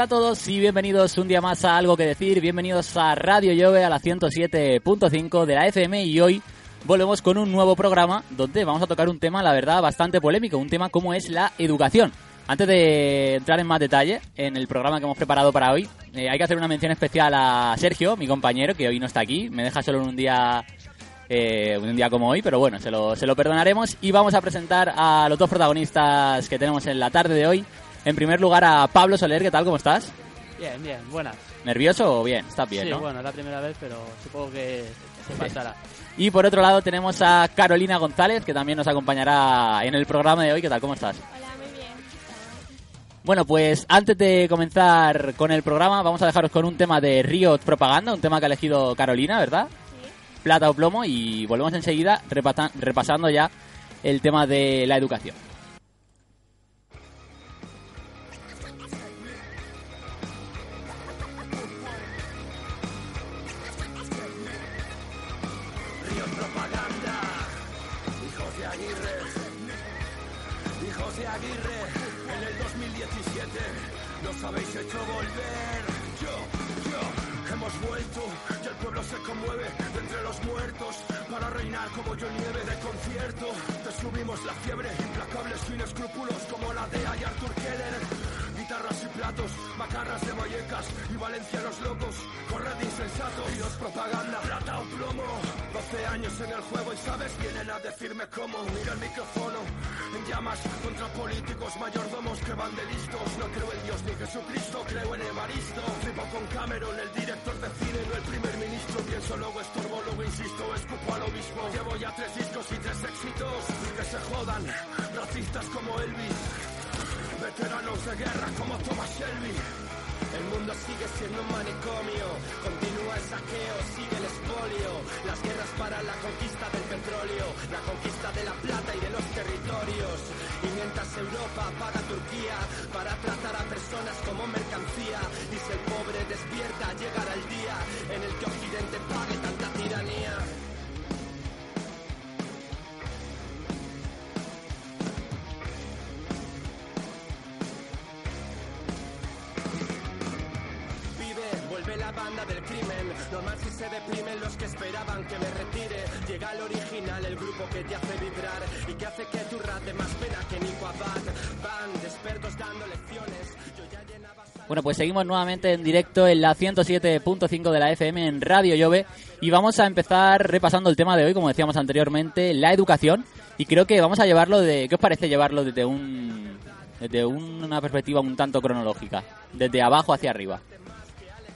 Hola a todos y bienvenidos un día más a Algo que Decir, bienvenidos a Radio Llove a la 107.5 de la FM y hoy volvemos con un nuevo programa donde vamos a tocar un tema, la verdad, bastante polémico, un tema como es la educación. Antes de entrar en más detalle en el programa que hemos preparado para hoy, eh, hay que hacer una mención especial a Sergio, mi compañero, que hoy no está aquí, me deja solo en un día eh, un día como hoy, pero bueno, se lo, se lo perdonaremos y vamos a presentar a los dos protagonistas que tenemos en la tarde de hoy. En primer lugar a Pablo Soler, ¿qué tal? ¿Cómo estás? Bien, bien, buenas. ¿Nervioso o bien? ¿Estás bien, sí, no? bueno, es la primera vez, pero supongo que se pasará. Y por otro lado tenemos a Carolina González, que también nos acompañará en el programa de hoy. ¿Qué tal? ¿Cómo estás? Hola, muy bien. Bueno, pues antes de comenzar con el programa, vamos a dejaros con un tema de Riot Propaganda, un tema que ha elegido Carolina, ¿verdad? Sí. Plata o plomo, y volvemos enseguida repasa- repasando ya el tema de la educación. De Aguirre, en el 2017 nos habéis hecho volver. Yo, yo, hemos vuelto y el pueblo se conmueve de entre los muertos para reinar como yo nieve de concierto. Te la fiebre, implacables sin escrúpulos como la DEA y Arthur Keller. Guitarras y platos, macarras de Vallecas y Valencia los locos. Corred insensato y os propaganda, plata o plomo. 12 años en el juego y sabes, vienen a decirme cómo. Mira el micrófono en llamas contra políticos mayordomos que van de listos. No creo en Dios ni Jesucristo, creo en Evaristo. Flipo con Cameron, el director de cine, no el primer ministro. Pienso luego estorbo, luego insisto, escupo al obispo. Llevo ya tres discos y tres éxitos. Que se jodan, racistas como Elvis. Veteranos de guerra como Thomas Shelby. El mundo sigue siendo un manicomio, continúa el saqueo, sigue el expolio, las guerras para la conquista del petróleo, la conquista de la plata y de los territorios. Y mientras Europa paga Turquía para tratar a personas como mercancía, y si el pobre despierta llegará el día en el que Occidente pague Bueno, pues seguimos nuevamente en directo en la 107.5 de la FM en Radio Llove y vamos a empezar repasando el tema de hoy, como decíamos anteriormente, la educación. Y creo que vamos a llevarlo de... ¿Qué os parece llevarlo desde un desde una perspectiva un tanto cronológica? Desde abajo hacia arriba.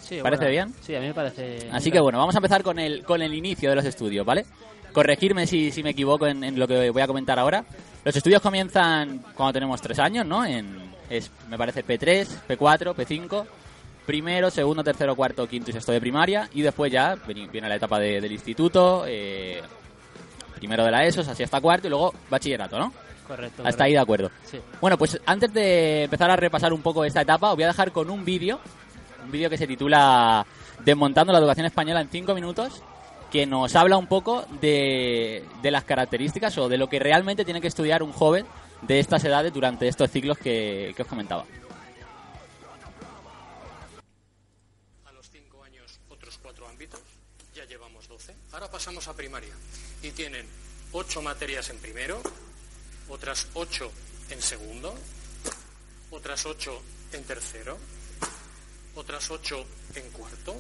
Sí, ¿Parece bueno, bien? Sí, a mí me parece... Así que bueno, vamos a empezar con el, con el inicio de los estudios, ¿vale? Corregirme si, si me equivoco en, en lo que voy a comentar ahora. Los estudios comienzan cuando tenemos tres años, ¿no? En, es, me parece P3, P4, P5, primero, segundo, tercero, cuarto, quinto y sexto de primaria. Y después ya viene, la etapa de- del instituto, eh, primero de la ESO, así hasta cuarto y luego bachillerato, ¿no? Correcto. Hasta ahí de acuerdo. Sí. Bueno, pues antes de empezar a repasar un poco esta etapa, os voy a dejar con un vídeo, un vídeo que se titula Desmontando la educación española en 5 minutos, que nos habla un poco de, de las características o de lo que realmente tiene que estudiar un joven de estas edades durante estos ciclos que, os comentaba. a los cinco años otros cuatro ámbitos, ya llevamos 12. Ahora pasamos a primaria y tienen ocho materias en primero, otras ocho en segundo, otras ocho en tercero, otras ocho en cuarto,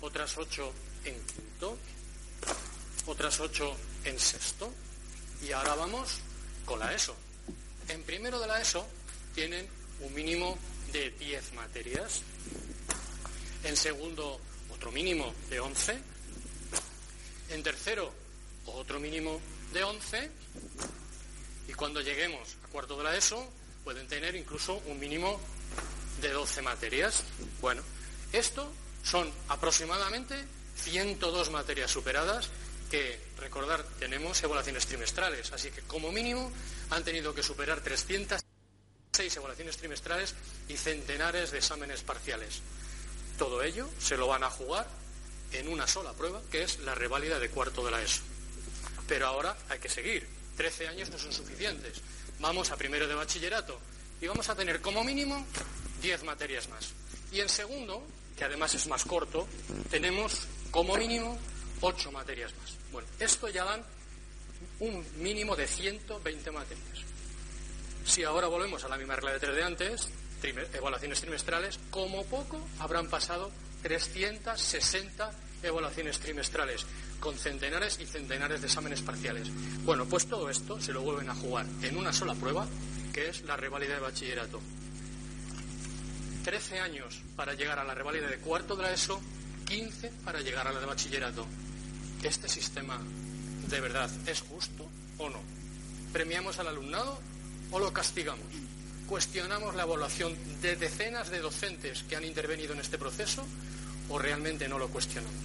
otras ocho en quinto, otras ocho en sexto y ahora vamos con la ESO. En primero de la ESO tienen un mínimo de 10 materias, en segundo otro mínimo de 11, en tercero otro mínimo de 11 y cuando lleguemos a cuarto de la ESO pueden tener incluso un mínimo de 12 materias. Bueno, esto son aproximadamente 102 materias superadas que, recordar, tenemos evaluaciones trimestrales, así que como mínimo han tenido que superar 306 evaluaciones trimestrales y centenares de exámenes parciales. Todo ello se lo van a jugar en una sola prueba, que es la reválida de cuarto de la ESO. Pero ahora hay que seguir. 13 años no son suficientes. Vamos a primero de bachillerato y vamos a tener como mínimo 10 materias más. Y en segundo, que además es más corto, tenemos como mínimo 8 materias más. Bueno, esto ya dan un mínimo de 120 materias. Si ahora volvemos a la misma regla de tres de antes, evaluaciones trimestrales, como poco habrán pasado 360 evaluaciones trimestrales, con centenares y centenares de exámenes parciales. Bueno, pues todo esto se lo vuelven a jugar en una sola prueba, que es la reválida de bachillerato. 13 años para llegar a la reválida de cuarto de la ESO, 15 para llegar a la de bachillerato. ¿Este sistema de verdad es justo o no? ¿Premiamos al alumnado o lo castigamos? ¿Cuestionamos la evaluación de decenas de docentes que han intervenido en este proceso o realmente no lo cuestionamos?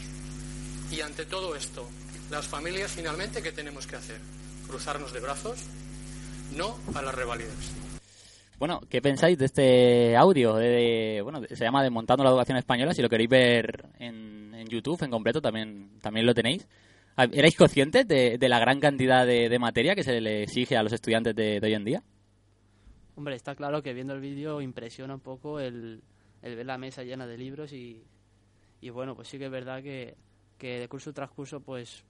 Y ante todo esto, las familias finalmente, ¿qué tenemos que hacer? ¿Cruzarnos de brazos? No a las reválidas. Bueno, ¿qué pensáis de este audio? De, bueno, se llama Desmontando la Educación Española. Si lo queréis ver en, en YouTube en completo, también, también lo tenéis. Ah, ¿Erais conscientes de, de la gran cantidad de, de materia que se le exige a los estudiantes de, de hoy en día? Hombre, está claro que viendo el vídeo impresiona un poco el, el ver la mesa llena de libros y, y bueno, pues sí que es verdad que, que de curso tras curso pues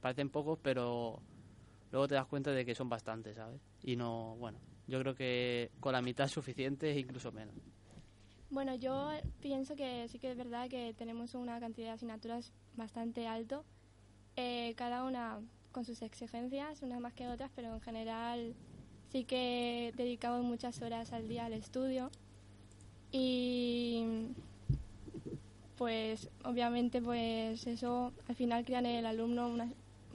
parecen pocos, pero luego te das cuenta de que son bastantes, ¿sabes? Y no, bueno, yo creo que con la mitad es suficiente incluso menos. Bueno, yo pienso que sí que es verdad que tenemos una cantidad de asignaturas bastante alto, eh, cada una con sus exigencias, unas más que otras, pero en general sí que dedicamos muchas horas al día al estudio y pues obviamente pues eso al final crea en el alumno una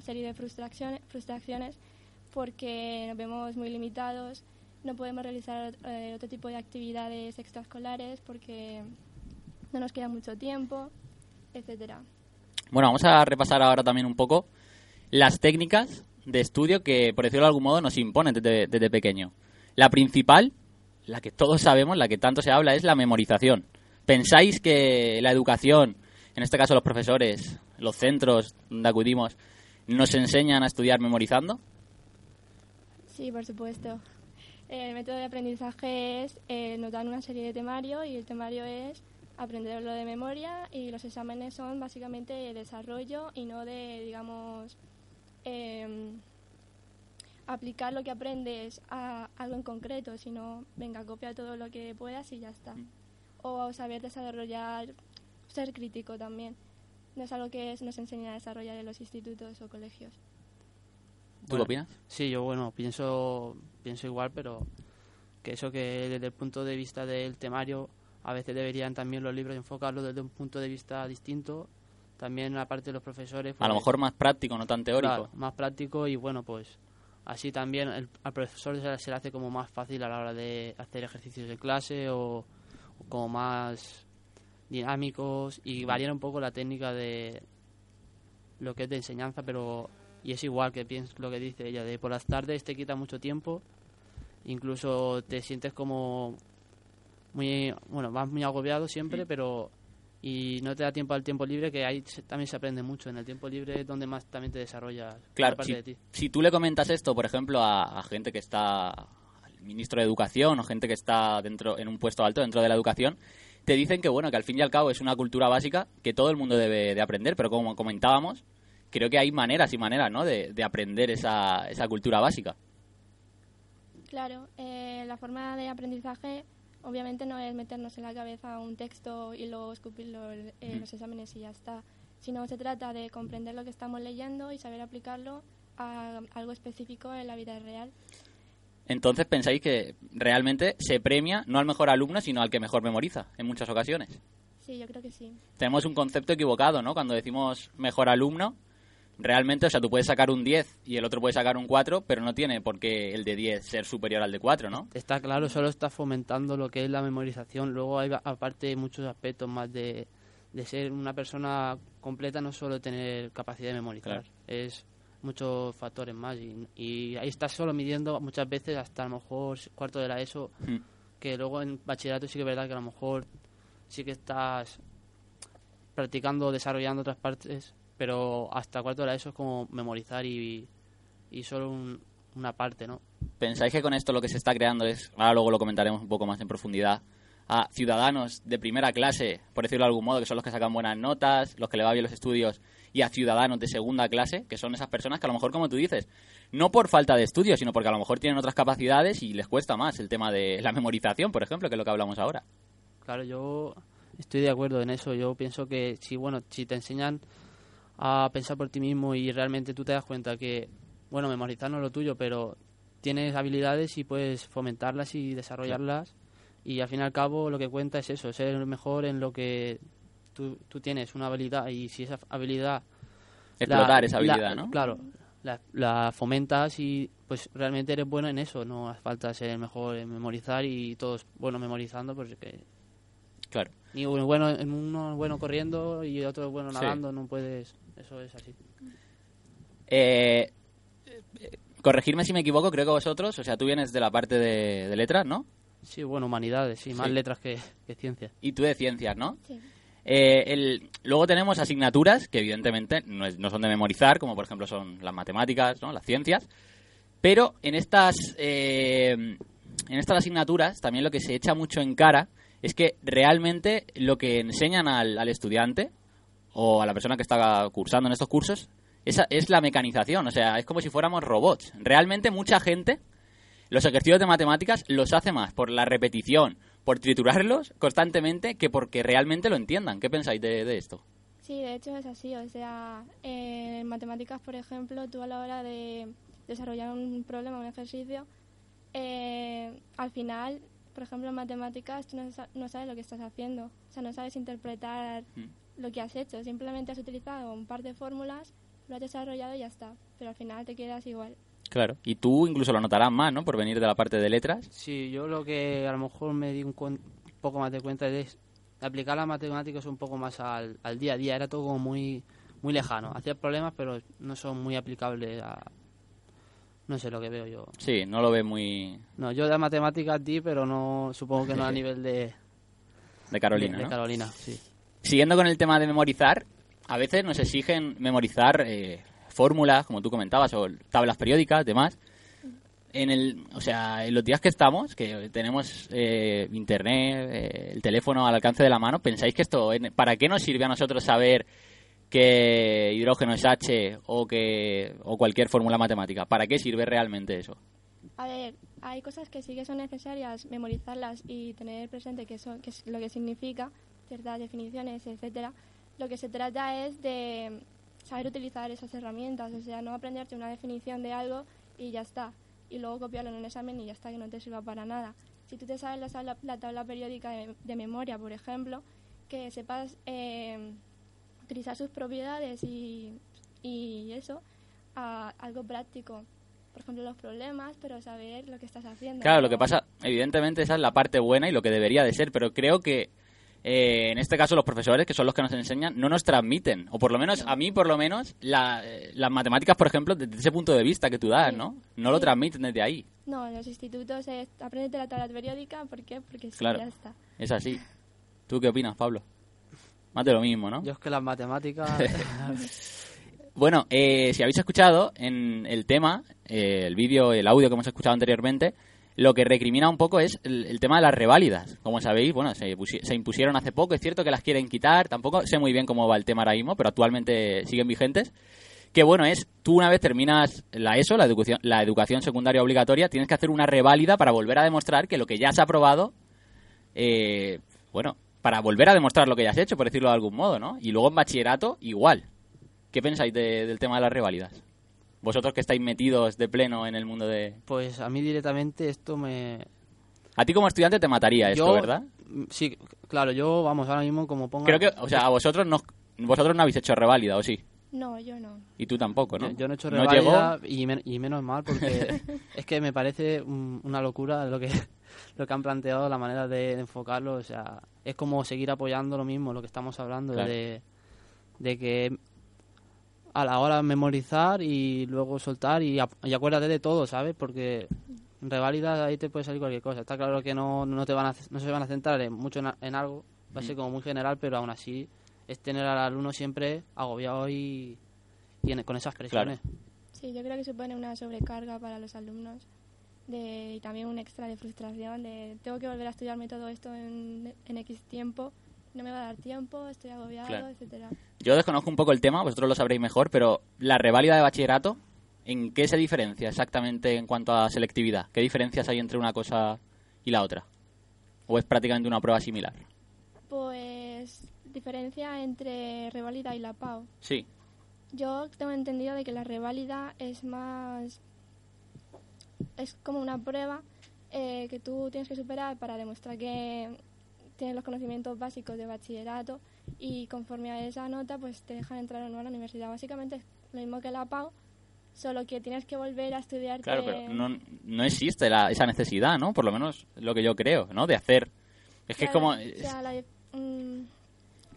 serie de frustraciones, frustraciones porque nos vemos muy limitados, no podemos realizar eh, otro tipo de actividades extraescolares porque no nos queda mucho tiempo, etcétera. Bueno, vamos a repasar ahora también un poco las técnicas de estudio que, por decirlo de algún modo, nos imponen desde, desde pequeño. La principal, la que todos sabemos, la que tanto se habla, es la memorización. ¿Pensáis que la educación, en este caso los profesores, los centros donde acudimos, nos enseñan a estudiar memorizando? Sí, por supuesto. El método de aprendizaje es, eh, nos dan una serie de temario y el temario es aprenderlo de memoria y los exámenes son básicamente de desarrollo y no de, digamos, eh, aplicar lo que aprendes a algo en concreto, sino, venga, copia todo lo que puedas y ya está. O saber desarrollar, ser crítico también. No es algo que nos enseñan a desarrollar en los institutos o colegios. ¿Tú qué opinas? Sí, yo bueno, pienso, pienso igual, pero que eso que desde el punto de vista del temario, a veces deberían también los libros enfocarlo desde un punto de vista distinto. También aparte de los profesores. A lo pues, mejor más práctico, no tan teórico. claro, más práctico y bueno, pues así también el, al profesor se, le- se le hace como más fácil a la hora de hacer ejercicios de clase o, o como más dinámicos y variar un poco la técnica de lo que es de enseñanza, pero y es igual que pienso lo que dice ella, de por las tardes te quita mucho tiempo, incluso te sientes como muy, bueno, vas muy agobiado siempre, pero y no te da tiempo al tiempo libre, que ahí también se aprende mucho, en el tiempo libre es donde más también te desarrollas Claro, parte si, de ti. si tú le comentas esto, por ejemplo, a, a gente que está, al ministro de Educación o gente que está dentro en un puesto alto dentro de la educación, te dicen que bueno, que al fin y al cabo es una cultura básica que todo el mundo debe de aprender, pero como comentábamos, creo que hay maneras y maneras, ¿no? De, de aprender esa, esa cultura básica. Claro, eh, la forma de aprendizaje obviamente no es meternos en la cabeza un texto y luego escupirlo en en los exámenes y ya está, sino se trata de comprender lo que estamos leyendo y saber aplicarlo a algo específico en la vida real. Entonces pensáis que realmente se premia no al mejor alumno, sino al que mejor memoriza, en muchas ocasiones. Sí, yo creo que sí. tenemos un concepto equivocado, ¿no? Cuando decimos mejor alumno, realmente, o sea, tú puedes sacar un 10 y el otro puede sacar un 4, pero no tiene por qué el de 10 ser superior al de 4, ¿no? Está claro, solo está fomentando lo que es la memorización. Luego hay aparte muchos aspectos más de, de ser una persona completa, no solo tener capacidad de memorizar, Claro. es muchos factores más. Y, y ahí estás solo midiendo muchas veces hasta a lo mejor cuarto de la ESO, Mm. que luego en bachillerato sí que es verdad que a lo mejor sí que estás practicando, desarrollando otras partes, pero hasta cuarto de la ESO es como memorizar y, y solo un- una parte, ¿no? ¿Pensáis que con esto lo que se está creando es, ahora luego lo comentaremos un poco más en profundidad, a ciudadanos de primera clase, por decirlo de algún modo, que son los que sacan buenas notas, los que le va bien los estudios, y a ciudadanos de segunda clase, que son esas personas que a lo mejor, como tú dices, no por falta de estudios, sino porque a lo mejor tienen otras capacidades y les cuesta más el tema de la memorización, por ejemplo, que es lo que hablamos ahora. Claro, yo estoy de acuerdo en eso. Yo pienso que si, bueno, si te enseñan a pensar por ti mismo y realmente tú te das cuenta que, bueno, memorizar no es lo tuyo, pero tienes habilidades y puedes fomentarlas y desarrollarlas. Y al fin y al cabo lo que cuenta es eso, ser el mejor en lo que tú, tú tienes, una habilidad. Y si esa habilidad... Explotar la- esa habilidad, la- ¿no? Claro, la, la fomentas y pues realmente eres bueno en eso. No hace falta ser mejor en memorizar y todos buenos memorizando porque Claro. ni uno bueno, en uno bueno corriendo y otro bueno Sí. nadando, no puedes. Eso es así. Eh, eh, corregirme si me equivoco, creo que vosotros, o sea, tú vienes de la parte de, de letras, ¿no? Sí, bueno, humanidades, sí, más Sí. letras que, que ciencias. Y tú de ciencias, ¿no? Sí. Eh, el- luego tenemos asignaturas que evidentemente no, es- no son de memorizar, como por ejemplo son las matemáticas, ¿no? las ciencias, pero en estas, eh, en estas asignaturas también lo que se echa mucho en cara es que realmente lo que enseñan al, al estudiante o a la persona que está cursando en estos cursos esa es la mecanización, o sea, es como si fuéramos robots. Realmente mucha gente los ejercicios de matemáticas los hace más por la repetición, por triturarlos constantemente, que porque realmente lo entiendan. ¿Qué pensáis de, de esto? Sí, de hecho es así. O sea, en matemáticas, por ejemplo, tú a la hora de desarrollar un problema, un ejercicio, eh, al final, por ejemplo, en matemáticas, tú no sabes lo que estás haciendo. O sea, no sabes interpretar Mm. Lo que has hecho. Simplemente has utilizado un par de fórmulas, lo has desarrollado y ya está. Pero al final te quedas igual. Claro. Y tú incluso lo notarás más, ¿no? Por venir de la parte de letras. Sí, yo lo que a lo mejor me di un, cuen- un poco más de cuenta es aplicar las matemáticas un poco más al, al día a día. Era todo como muy, muy lejano. Hacía problemas, pero no son muy aplicables a. No sé lo que veo yo. Sí, no lo ve muy No, yo de matemáticas di, pero no supongo que no a nivel de, de Carolina, de, de ¿no? Carolina. Sí. Siguiendo con el tema de memorizar, a veces nos exigen memorizar eh, fórmulas, como tú comentabas, o tablas periódicas, demás. En el, o sea, en los días que estamos, que tenemos eh, internet, eh, el teléfono al alcance de la mano, ¿pensáis que esto, para qué nos sirve a nosotros saber que hidrógeno es H o que o cualquier fórmula matemática? ¿Para qué sirve realmente eso? A ver, hay cosas que sí que son necesarias memorizarlas y tener presente qué qué es lo que significa, ciertas definiciones, etcétera. Lo que se trata es de saber utilizar esas herramientas, o sea, no aprenderte una definición de algo y ya está, y luego copiarlo en un examen y ya está, que no te sirva para nada. Si tú te sabes la, tabla- la tabla periódica de, de memoria, por ejemplo, que sepas eh, utilizar sus propiedades y, y eso a algo práctico. Por ejemplo, los problemas, pero saber lo que estás haciendo. Claro, lo ¿no? que pasa, evidentemente esa es la parte buena y lo que debería de ser, pero creo que eh, en este caso los profesores, que son los que nos enseñan, no nos transmiten, o por lo menos, a mí por lo menos, la- las matemáticas, por ejemplo, desde ese punto de vista que tú das, Sí. ¿no? No lo transmiten desde ahí, No, en los institutos es aprendete la tabla periódica, ¿por qué? Porque sí, Claro. ya está. es así. ¿Tú qué opinas, Pablo? Más de lo mismo, ¿no? Yo es que las matemáticas. Bueno, eh, si habéis escuchado en el tema, eh, el vídeo, el audio que hemos escuchado anteriormente, lo que recrimina un poco es el, tema de las reválidas. Como sabéis, bueno, se, se impusieron hace poco, es cierto que las quieren quitar, tampoco sé muy bien cómo va el tema ahora mismo, pero actualmente siguen vigentes. Que bueno, es, tú una vez terminas la ESO, la educación, la educación secundaria obligatoria, tienes que hacer una reválida para volver a demostrar que lo que ya has aprobado, eh, bueno, para volver a demostrar lo que ya has hecho, por decirlo de algún modo, ¿no? Y luego en bachillerato, igual. ¿Qué pensáis de- del tema de las reválidas? Vosotros que estáis metidos de pleno en el mundo de... pues a mí directamente esto me. A ti como estudiante te mataría esto, Yo- ¿verdad? Mm, Sí, claro, yo, vamos, ahora mismo como pongo. Creo que, o sea, a vosotros no, vosotros no habéis hecho reválida, ¿o sí? No, yo no. Y tú tampoco, ¿no? Yo, yo no he hecho No reválida y, men- y menos mal porque es que me parece un- una locura lo que lo que han planteado, la manera de, de enfocarlo. O sea, es como seguir apoyando lo mismo, lo que estamos hablando, Claro. de, de que a la hora de memorizar y luego soltar y, ap- y acuérdate de todo, ¿sabes? Porque en reválida ahí te puede salir cualquier cosa. Está claro que no, no, te van a, no se van a centrar en, mucho en, a- en algo, va a ser como muy general, pero aún así es tener al alumno siempre agobiado y, y en- con esas presiones. Sí, yo creo que supone una sobrecarga para los alumnos. de, y también un extra de frustración de tengo que volver a estudiarme todo esto en, en X tiempo, no me va a dar tiempo, estoy agobiado, Claro. etcétera. Yo desconozco un poco el tema, vosotros lo sabréis mejor, pero la reválida de bachillerato, ¿en qué se diferencia exactamente en cuanto a selectividad? ¿Qué diferencias hay entre una cosa y la otra? ¿O es prácticamente una prueba similar? Pues diferencia entre reválida y la PAO. Sí, Yo tengo entendido de que la reválida es más... es como una prueba eh, que tú tienes que superar para demostrar que tienes los conocimientos básicos de bachillerato y conforme a esa nota pues te dejan entrar o no a la universidad. Básicamente es lo mismo que la PAO, solo que tienes que volver a estudiar. claro, pero no, no existe la- esa necesidad, ¿no? Por lo menos lo que yo creo, ¿no? De hacer... Es que es como...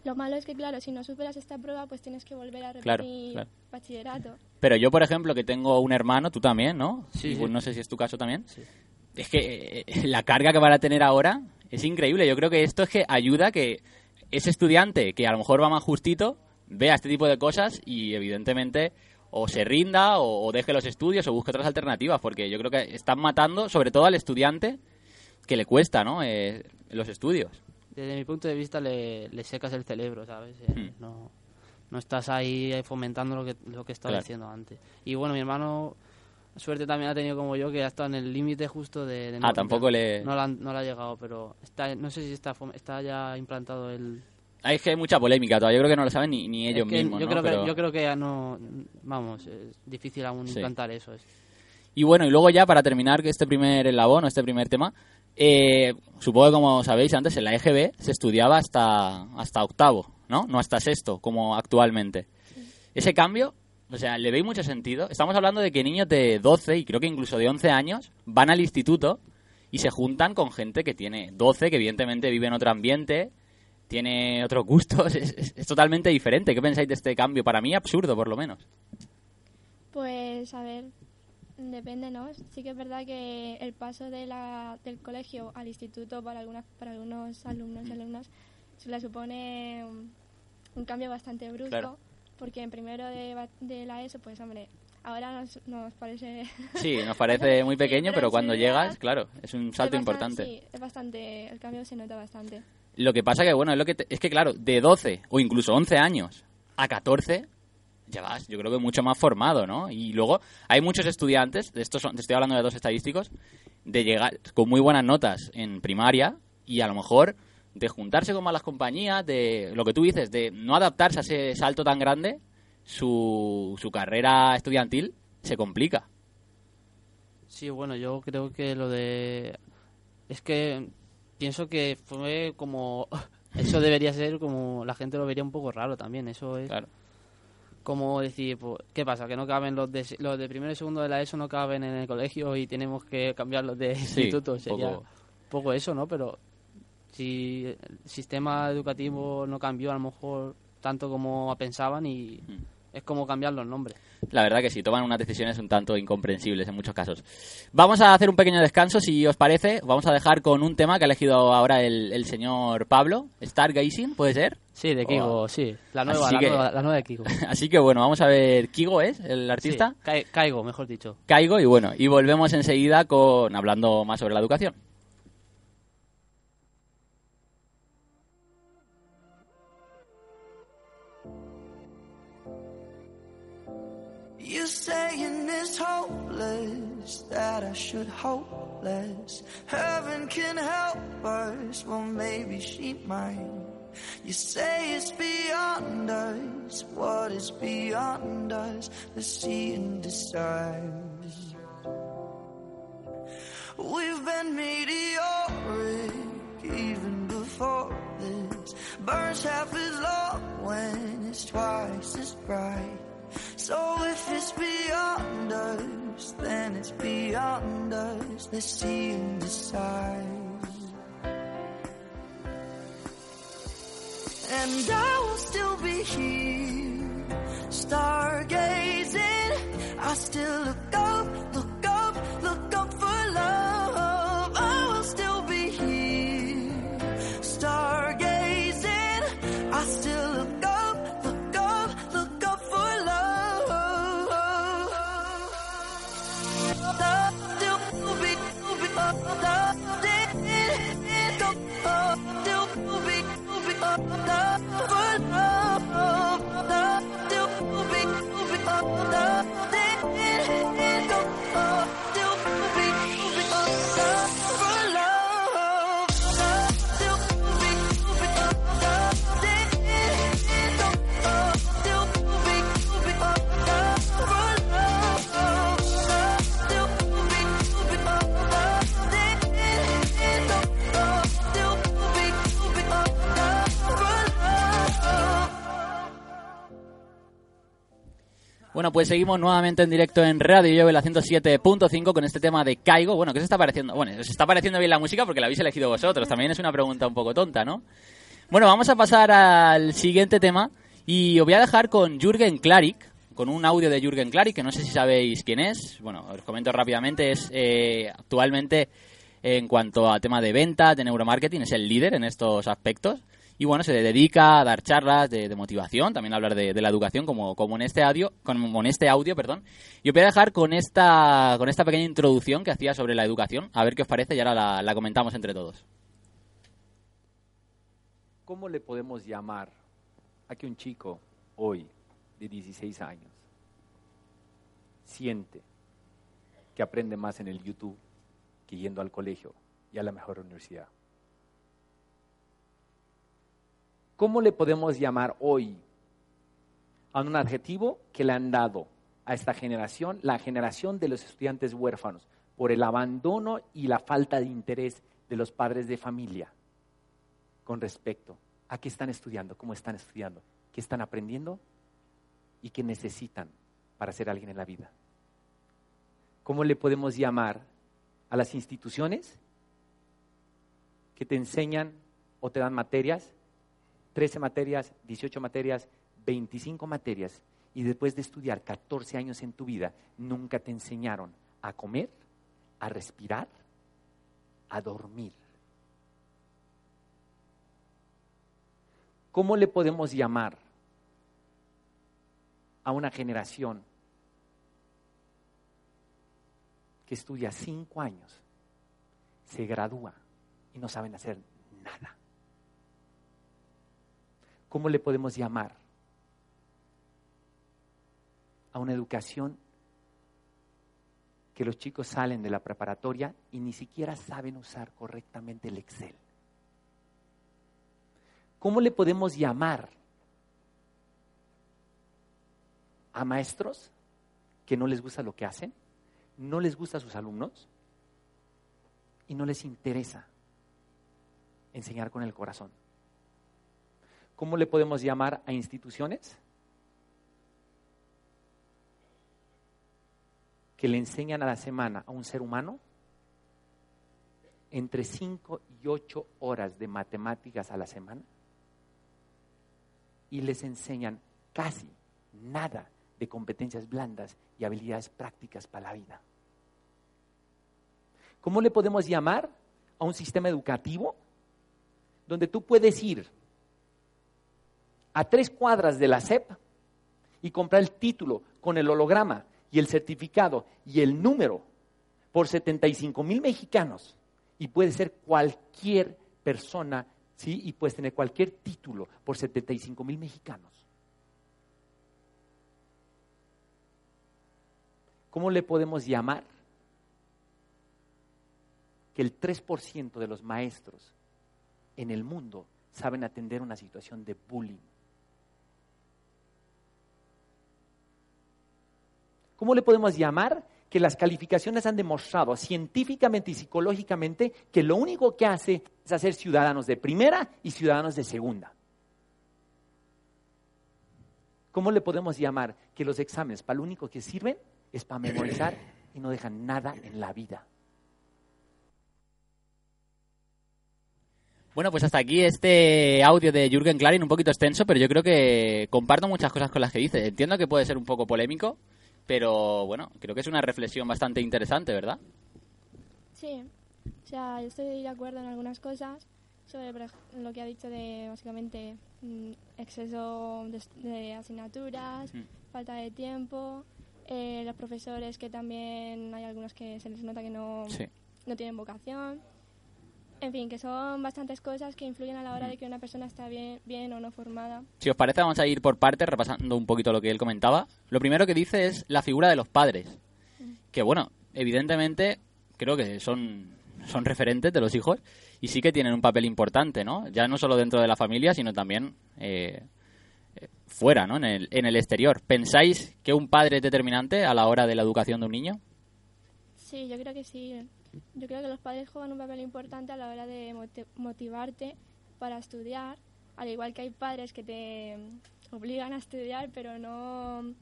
lo malo es que, claro, si no superas esta prueba, pues tienes que volver a repetir Claro, claro. bachillerato. Pero yo, por ejemplo, que tengo un hermano, tú también, ¿no? Sí, Y, sí. pues, no sé si es tu caso también. Sí. Es que eh, la carga que van a tener ahora es increíble. Yo creo que esto es que ayuda a que ese estudiante que a lo mejor va más justito vea este tipo de cosas y evidentemente o se rinda o, o deje los estudios o busque otras alternativas porque yo creo que están matando sobre todo al estudiante que le cuesta, ¿no? Eh, los estudios. Desde mi punto de vista le, le secas el cerebro, ¿sabes? Eh, Hmm. no, no estás ahí fomentando lo que, lo que estaba Claro. haciendo antes. Y bueno, mi hermano, suerte también ha tenido como yo, que ha estado en el límite justo de... de Ah, tampoco le- No, la no le ha llegado, pero está, no sé si está, está ya implantado el... Hay que hay mucha polémica todavía. Yo creo que no lo saben ni, ni ellos Es que mismos, yo, ¿no? creo Pero- que, yo creo que ya no... Vamos, es difícil aún Sí. implantar eso. es- Y bueno, y luego ya para terminar este primer eslabón, o este primer tema, eh, supongo que como sabéis antes en la EGB se estudiaba hasta, hasta octavo, ¿no? No hasta sexto, como actualmente. Ese cambio, o sea, ¿le veis mucho sentido? Estamos hablando de que niños de 12 y creo que incluso de 11 años van al instituto y se juntan con gente que tiene 12, que evidentemente vive en otro ambiente, tiene otros gustos, es, es- es totalmente diferente. ¿Qué pensáis de este cambio? Para mí absurdo, por lo menos. Pues a ver, depende, ¿no? Sí que es verdad que el paso de la, del colegio al instituto para, algunas, para algunos alumnos y alumnas se le supone un, un cambio bastante brusco, Claro. Porque en primero de, de la ESO, pues hombre, ahora nos, nos parece... Sí, nos parece muy Sí, pequeño, pero cuando llegas, claro, es un salto es bastante- importante. Sí, es bastante, el cambio se nota bastante. Lo que pasa que, bueno, es, lo que te- es que, claro, de 12 o incluso 11 años a 14, ya vas, yo creo que mucho más formado, ¿no? Y luego hay muchos estudiantes, de estos son- te estoy hablando de dos estadísticos, de llegar con muy buenas notas en primaria y a lo mejor de juntarse con malas compañías, de lo que tú dices, de no adaptarse a ese salto tan grande, su, su carrera estudiantil se complica. Sí, bueno, yo creo que lo de... Es que pienso que fue como... Eso debería ser como... La gente lo vería un poco raro también. Eso es Claro. como decir, pues, ¿qué pasa? Que no caben los de, los de primero y segundo de la ESO no caben en el colegio y tenemos que cambiarlos de Sí, instituto. Sería poco eso, ¿no? Pero si el sistema educativo no cambió a lo mejor tanto como pensaban y Mm. es como cambiar los nombres. La verdad que sí, toman unas decisiones un tanto incomprensibles en muchos casos. Vamos a hacer un pequeño descanso, si os parece. Vamos a dejar con un tema que ha elegido ahora el, el señor Pablo, Stargazing, ¿puede ser? Sí, de Kigo, sí. La nueva, la, que- nueva, la nueva de Kigo. Así que bueno, vamos a ver. Kigo es el artista. Sí, Caigo, mejor dicho. Caigo y bueno, y volvemos enseguida con hablando más sobre la educación. You saying it's hopeless that I should hope less. Heaven can help us, well maybe she might. You say it's beyond us. What is beyond us? Let's see and decide. We've been meteoric even before this. Burns half as long when it's twice as bright. So if it's beyond us, then it's beyond us. Let's see and decide. And I will still be here, stargazing. I still look up, look up, look up Bueno, pues seguimos nuevamente en directo en Radio Llove, la 107.5 con este tema de Caigo. Bueno, ¿qué os está pareciendo? Bueno, os está pareciendo bien la música porque la habéis elegido vosotros. También es una pregunta un poco tonta, ¿no? Bueno, vamos a pasar al siguiente tema y os voy a dejar con Jürgen Klarik, con un audio de Jürgen Klarik, que no sé si sabéis quién es. Bueno, os comento rápidamente, es eh, actualmente en cuanto a tema de venta, de neuromarketing, es el líder en estos aspectos y bueno, se dedica a dar charlas de, motivación, también a hablar de, la educación, como, como en este audio, como en este audio, perdón. Y os voy a dejar con esta, con esta pequeña introducción que hacía sobre la educación, a ver qué os parece y ahora la comentamos entre todos. ¿Cómo le podemos llamar a que un chico hoy de 16 años siente que aprende más en el YouTube que yendo al colegio y a la mejor universidad? ¿Cómo le podemos llamar hoy a un adjetivo que le han dado a esta generación, la generación de los estudiantes huérfanos, por el abandono y la falta de interés de los padres de familia con respecto a qué están estudiando, cómo están estudiando, qué están aprendiendo y qué necesitan para ser alguien en la vida? ¿Cómo le podemos llamar a las instituciones que te enseñan o te dan materias 13 materias, 18 materias, 25 materias, y después de estudiar 14 años en tu vida, nunca te enseñaron a comer, a respirar, a dormir. ¿Cómo le podemos llamar a una generación que estudia cinco años, se gradúa y no saben hacer nada? ¿Cómo le podemos llamar? A una educación que los chicos salen de la preparatoria y ni siquiera saben usar correctamente el Excel. ¿Cómo le podemos llamar a maestros que no les gusta lo que hacen, no les gusta a sus alumnos y no les interesa enseñar con el corazón? ¿Cómo le podemos llamar a instituciones? Que le enseñan a la semana a un ser humano entre 5 y 8 horas de matemáticas a la semana y les enseñan casi nada de competencias blandas y habilidades prácticas para la vida. ¿Cómo le podemos llamar a un sistema educativo donde tú puedes ir a tres cuadras de la SEP y comprar el título con el holograma y el certificado y el número por 75 mil mexicanos y puede ser cualquier persona, ¿sí? Y puedes tener cualquier título por 75 mil mexicanos. ¿Cómo le podemos llamar? Que el 3% de los maestros en el mundo saben atender una situación de bullying. ¿Cómo le podemos llamar? Que las calificaciones han demostrado científicamente y psicológicamente que lo único que hace es hacer ciudadanos de primera y ciudadanos de segunda. ¿Cómo le podemos llamar? Que los exámenes para lo único que sirven es para memorizar y no dejan nada en la vida. Bueno, pues hasta aquí este audio de Jürgen Klarin, un poquito extenso, pero yo creo que comparto muchas cosas con las que dice. Entiendo que puede ser un poco polémico, pero bueno, creo que es una reflexión bastante interesante, ¿verdad? Sí, o sea, yo estoy de acuerdo en algunas cosas sobre lo que ha dicho de básicamente mm, exceso de, asignaturas, mm. falta de tiempo, eh, los profesores que también hay algunos que se les nota que no, no tienen vocación. En fin, que son bastantes cosas que influyen a la hora de que una persona está bien, bien o no formada. Si os parece, vamos a ir por partes, repasando un poquito lo que él comentaba. Lo primero que dice es la figura de los padres. Que bueno, evidentemente creo que son, son referentes de los hijos y sí que tienen un papel importante, ¿no? Ya no solo dentro de la familia, sino también eh, eh, fuera, ¿no? En el, en el exterior. ¿Pensáis que un padre es determinante a la hora de la educación de un niño? Sí, yo creo que sí. Yo creo que los padres juegan un papel importante a la hora de motivarte para estudiar, al igual que hay padres que te obligan a estudiar, pero no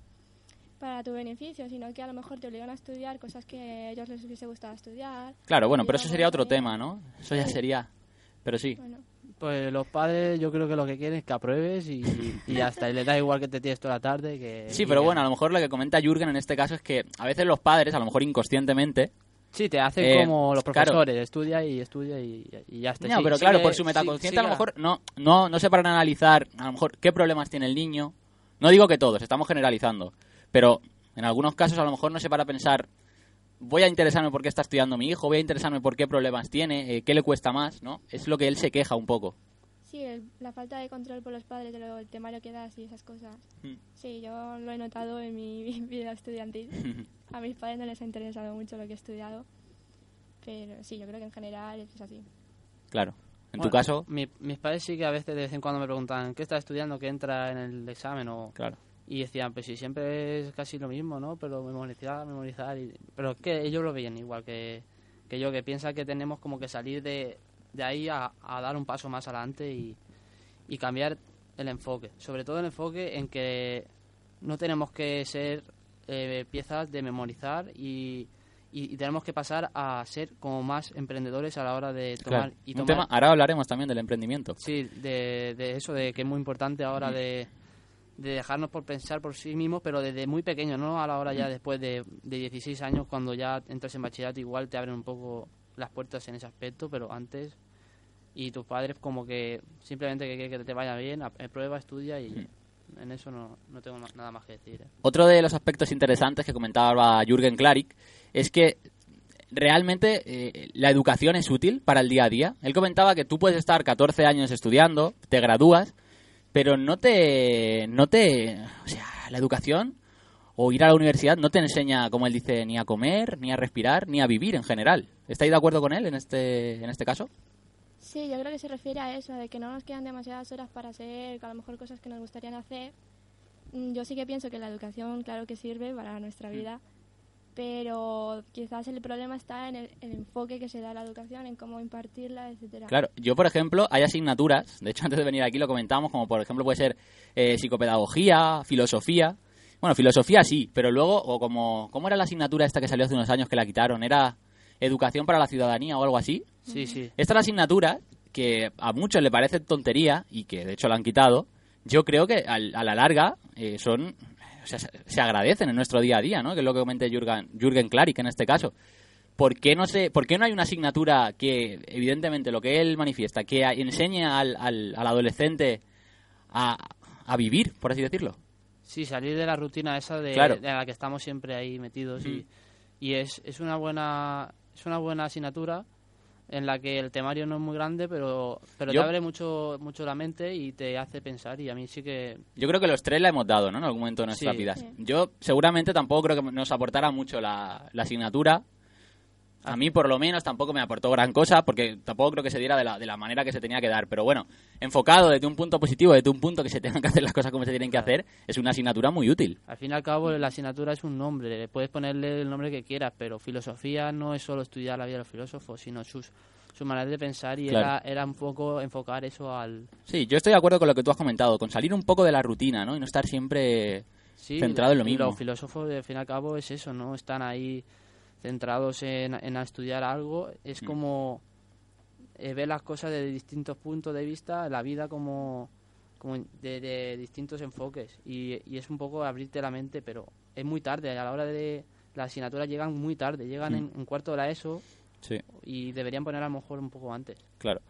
para tu beneficio, sino que a lo mejor te obligan a estudiar cosas que a ellos les hubiese gustado estudiar. Claro, bueno, pero eso sería otro tema, ¿no? Eso ya sería... Pero sí. Bueno, Pues los padres yo creo que lo que quieren es que apruebes y, y ya está. Y les da igual que te tires toda la tarde que... Sí, pero bueno, a lo mejor lo que comenta Jürgen en este caso es que a veces los padres, a lo mejor inconscientemente, Sí, te hacen Eh, como los claro. profesores, estudia y estudia y, y ya está. No, Sí, pero claro, por su sí- metaconsciente a lo mejor no, no, no se paran a analizar a lo mejor qué problemas tiene el niño. No digo que todos, estamos generalizando, pero en algunos casos a lo mejor no se para a pensar voy a interesarme por qué está estudiando mi hijo, voy a interesarme por qué problemas tiene, eh, qué le cuesta más, ¿no? Es lo que él se queja un poco. Sí, el- la falta de control por los padres de lo, el temario que das y esas cosas. Mm. Sí, yo lo he notado en mi vida estudiantil. A mis padres no les ha interesado mucho lo que he estudiado, pero sí, yo creo que en general es así. Claro. En tu caso, mi- mis padres sí que a veces de vez en cuando me preguntan ¿qué estás estudiando? ¿Qué entra en el examen? O, claro. Y decían, pues sí, siempre es casi lo mismo, ¿no? Pero memorizar, memorizar. Y... Pero es que ellos lo veían igual que, que yo, que piensa que tenemos como que salir de, de ahí a, a dar un paso más adelante y, y cambiar el enfoque. Sobre todo el enfoque en que no tenemos que ser eh, piezas de memorizar y, y, y tenemos que pasar a ser como más emprendedores a la hora de tomar Claro. y Un tomar tema, ahora hablaremos también del emprendimiento. Sí, de, de eso, de que es muy importante ahora de, de dejarnos por pensar por sí mismos, pero desde muy pequeño, no a la hora ya después de, de 16 años, cuando ya entras en bachillerato, igual te abren un poco las puertas en ese aspecto, pero antes. Y tus padres, como que simplemente que que te vaya bien, eh, prueba, estudia y en eso no, no tengo nada más que decir. ¿eh? Otro de los aspectos interesantes que comentaba Jürgen Klarik es que realmente eh, la educación es útil para el día a día. Él comentaba que tú puedes estar 14 años estudiando, te gradúas, pero no te, no te, o sea, la educación o ir a la universidad no te enseña, como él dice, ni a comer, ni a respirar, ni a vivir en general. ¿Estáis de acuerdo con él en este, en este caso? Sí, yo creo que se refiere a eso, de que no nos quedan demasiadas horas para hacer a lo mejor cosas que nos gustarían hacer. Mm, Yo sí que pienso que la educación, claro que sirve para nuestra vida, pero quizás el problema está en el, el enfoque que se da a la educación, en cómo impartirla, etcétera. Claro, yo por ejemplo, hay asignaturas, de hecho antes de venir aquí lo comentábamos, como por ejemplo puede ser eh, psicopedagogía, filosofía. Bueno, filosofía sí, pero luego, o como, ¿cómo era la asignatura esta que salió hace unos años que la quitaron? ¿Era educación para la ciudadanía o algo así? Sí, sí. Esta es la asignatura que a muchos le parece tontería y que de hecho la han quitado. Yo creo que al- a la larga eh, son, o sea, se, agradecen en nuestro día a día, ¿no? Que es lo que comenta Jürgen, Jürgen Klarik en este caso. ¿Por qué, no se, ¿Por qué no hay una asignatura que, evidentemente, lo que él manifiesta, que a- enseñe al, al, al adolescente a, a vivir, por así decirlo? Sí, salir de la rutina esa de, Claro. de la que estamos siempre ahí metidos y, Mm. y es, es una buena es una buena asignatura en la que el temario no es muy grande pero pero Yo- te abre mucho mucho la mente y te hace pensar y a mí sí que Yo creo que los tres la hemos dado, ¿no? En algún momento de nuestras Sí. vidas. Yo seguramente tampoco creo que nos aportara mucho la, la asignatura. A mí, por lo menos, tampoco me aportó gran cosa, porque tampoco creo que se diera de la, de la manera que se tenía que dar. Pero bueno, enfocado desde un punto positivo, desde un punto que se tengan que hacer las cosas como se tienen que hacer, es una asignatura muy útil. al fin y al cabo la asignatura es un nombre puedes ponerle el nombre que quieras pero filosofía no es solo estudiar la vida de los filósofos sino sus su manera de pensar y Claro. era, era un poco enfocar eso al Sí, yo estoy de acuerdo con lo que tú has comentado, con salir un poco de la rutina, ¿no? Y no estar siempre... Sí, centrado en lo mismo. Los filósofos, al fin y al cabo, es eso, ¿no? Están ahí centrados en, en estudiar algo. Es Mm. como eh, ver las cosas desde distintos puntos de vista, la vida como, como de, de distintos enfoques. Y, y es un poco abrirte la mente, pero es muy tarde. A la hora de las asignaturas llegan muy tarde, llegan Mm. en un cuarto de la ESO Sí. y deberían poner a lo mejor un poco antes. Claro.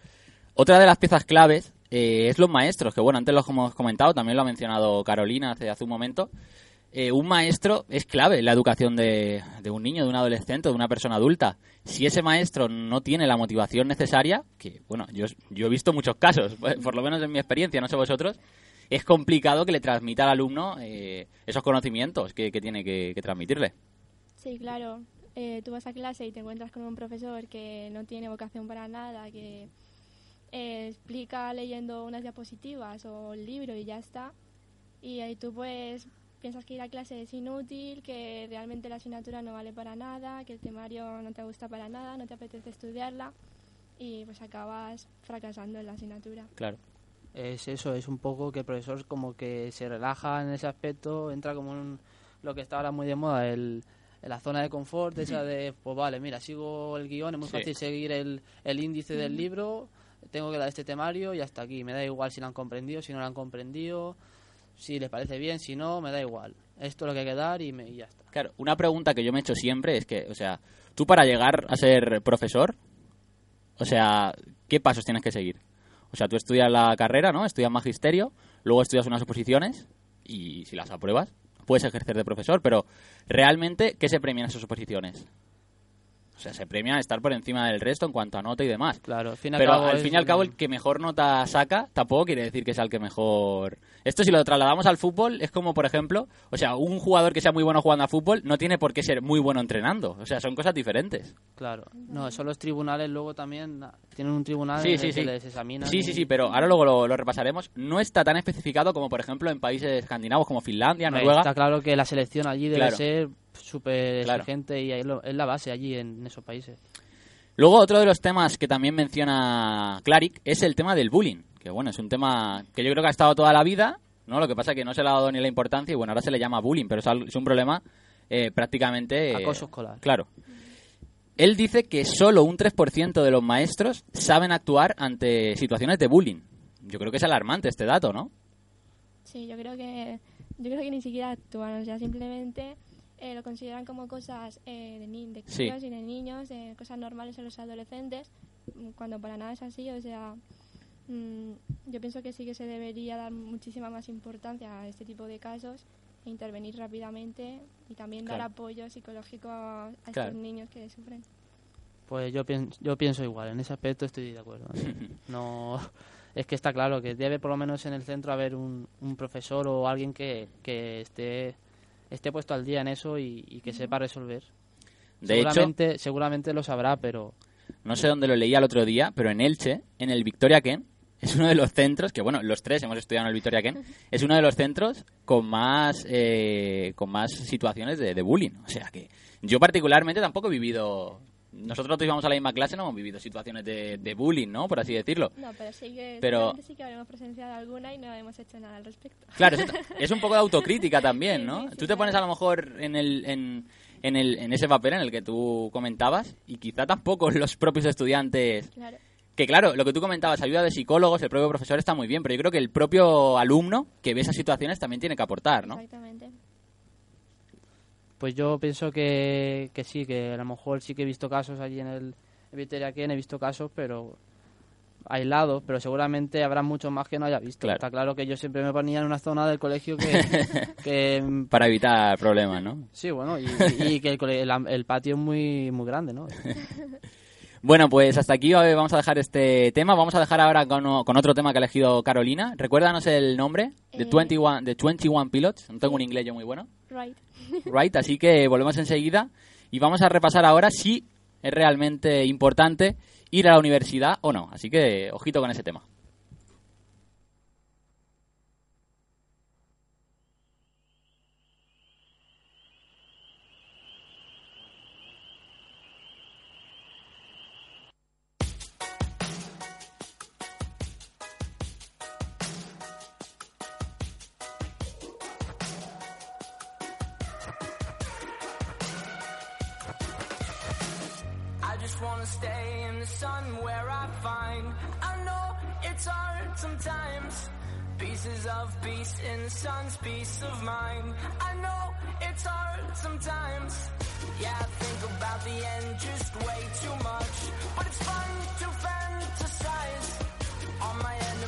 Otra de las piezas claves eh, es los maestros, que bueno, antes lo hemos comentado, también lo ha mencionado Carolina hace, hace un momento. Eh, un maestro es clave en la educación de, de un niño, de un adolescente, de una persona adulta. Si ese maestro no tiene la motivación necesaria, que bueno, yo, yo he visto muchos casos, por lo menos en mi experiencia, no sé vosotros, es complicado que le transmita al alumno eh, esos conocimientos que, que tiene que, transmitirle. Sí, claro. Eh, tú vas a clase y te encuentras con un profesor que no tiene vocación para nada, que eh, explica leyendo unas diapositivas o el libro y ya está. Y ahí tú pues piensas que ir a clase es inútil, que realmente la asignatura no vale para nada, que el temario no te gusta para nada, no te apetece estudiarla y pues acabas fracasando en la asignatura. Claro. Es eso, es un poco que el profesor como que se relaja en ese aspecto, entra como en lo que está ahora muy de moda, el, en la zona de confort, esa de, pues vale, mira, sigo el guion, es muy Sí. fácil seguir el, el índice del libro, tengo que dar este temario y hasta aquí. Me da igual si lo han comprendido, si no lo han comprendido, si les parece bien, si no, me da igual. Esto es lo que hay que dar y, me, y ya está. Claro, una pregunta que yo me he hecho siempre es que, o sea, tú para llegar a ser profesor, o sea, ¿qué pasos tienes que seguir? O sea, tú estudias la carrera, ¿no? Estudias magisterio, luego estudias unas oposiciones y si las apruebas, puedes ejercer de profesor, pero realmente, ¿qué se premia en esas oposiciones? O sea, se premia estar por encima del resto en cuanto a nota y demás. Claro, al fin Pero al fin y al cabo, el que mejor nota saca tampoco quiere decir que sea el que mejor. Esto, si lo trasladamos al fútbol, es como, por ejemplo, o sea, un jugador que sea muy bueno jugando a fútbol no tiene por qué ser muy bueno entrenando. O sea, son cosas diferentes. Claro, no, son los tribunales luego también, ah, tienen un tribunal Sí, sí, el sí. que les examinan. Sí, sí, sí, pero ahora luego lo, lo repasaremos. No está tan especificado como, por ejemplo, en países escandinavos como Finlandia, Noruega. Está claro que la selección allí debe Claro. ser súper Claro. exigente y ahí lo- es la base allí en esos países. Luego, otro de los temas que también menciona Claric es el tema del bullying. Que bueno, es un tema que yo creo que ha estado toda la vida, ¿no? Lo que pasa es que no se le ha dado ni la importancia y bueno, ahora se le llama bullying, pero es un problema eh, prácticamente... eh, Acoso escolar. Claro. Él dice que solo un 3% de los maestros saben actuar ante situaciones de bullying. Yo creo que es alarmante este dato, ¿no? Sí, yo creo que yo creo que ni siquiera actúan, o sea, simplemente eh, lo consideran como cosas eh, de, ni de Sí. críos y de niños, eh, cosas normales en los adolescentes, mm, cuando para nada es así, o sea, mm, yo pienso que sí que se debería dar muchísima más importancia a este tipo de casos e intervenir rápidamente y también dar apoyo psicológico a, a estos niños que sufren. Pues yo pienso, yo pienso igual, en ese aspecto estoy de acuerdo. No, es que está claro que debe por lo menos en el centro haber un, un profesor o alguien que, que esté, esté puesto al día en eso y, y que sepa resolver. De hecho, seguramente, seguramente lo sabrá, pero no sé dónde lo leía el otro día, pero en Elche, en el Victoria Ken, es uno de los centros, que bueno, los tres hemos estudiado en el Victoria Ken, es uno de los centros con más, eh, con más situaciones de, de bullying. O sea que yo particularmente tampoco he vivido... Nosotros todos íbamos a la misma clase, no hemos vivido situaciones de, de bullying, ¿no? Por así decirlo. No, pero sí que, Pero- sí que habremos presenciado alguna y no hemos hecho nada al respecto. Claro, es, es un poco de autocrítica también, ¿no? sí, sí, tú te pones a lo mejor en, el, en, en, el, en ese papel en el que tú comentabas y quizá tampoco los propios estudiantes Claro. Que claro, lo que tú comentabas, ayuda de psicólogos, el propio profesor está muy bien, pero yo creo que el propio alumno que ve esas situaciones también tiene que aportar, ¿no? Exactamente. Pues yo pienso que, que sí, que a lo mejor sí que he visto casos allí en el Ken, he visto casos, pero aislados, pero seguramente habrá muchos más que no haya visto. Claro. Está claro que yo siempre me ponía en una zona del colegio que, que Para evitar problemas, ¿no? sí, bueno, y, y que el, el patio es muy, muy grande, ¿no? Bueno, pues hasta aquí eh, vamos a dejar este tema. Vamos a dejar ahora con, otro tema que ha elegido Carolina. Recuérdanos el nombre, de Eh. 21, de 21 Pilots. No tengo un inglés yo muy bueno. Right. Right, así que volvemos enseguida y vamos a repasar ahora si es realmente importante ir a la universidad o no. Así que ojito con ese tema. Pieces of peace in the sun's peace of mind. I know it's hard sometimes. Yeah, I think about the end just way too much. But it's fun to fantasize. On my enemies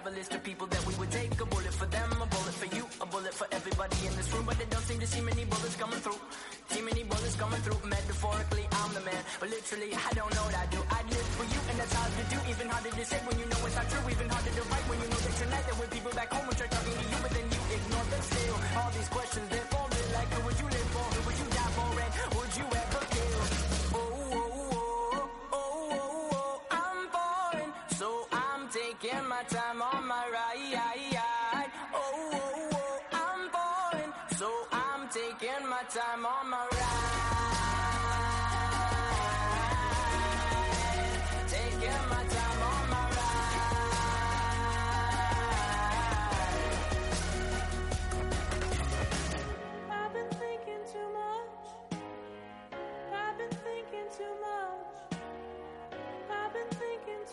have a list of people that we would take. A bullet for them, a bullet for you, a bullet for everybody in this room. But they don't seem to see many bullets coming through. See many bullets coming through. Metaphorically, I'm the man. But literally, I don't know what I do. I'd live for you, and that's hard to do. Even harder to say when you know it's not true. Even harder to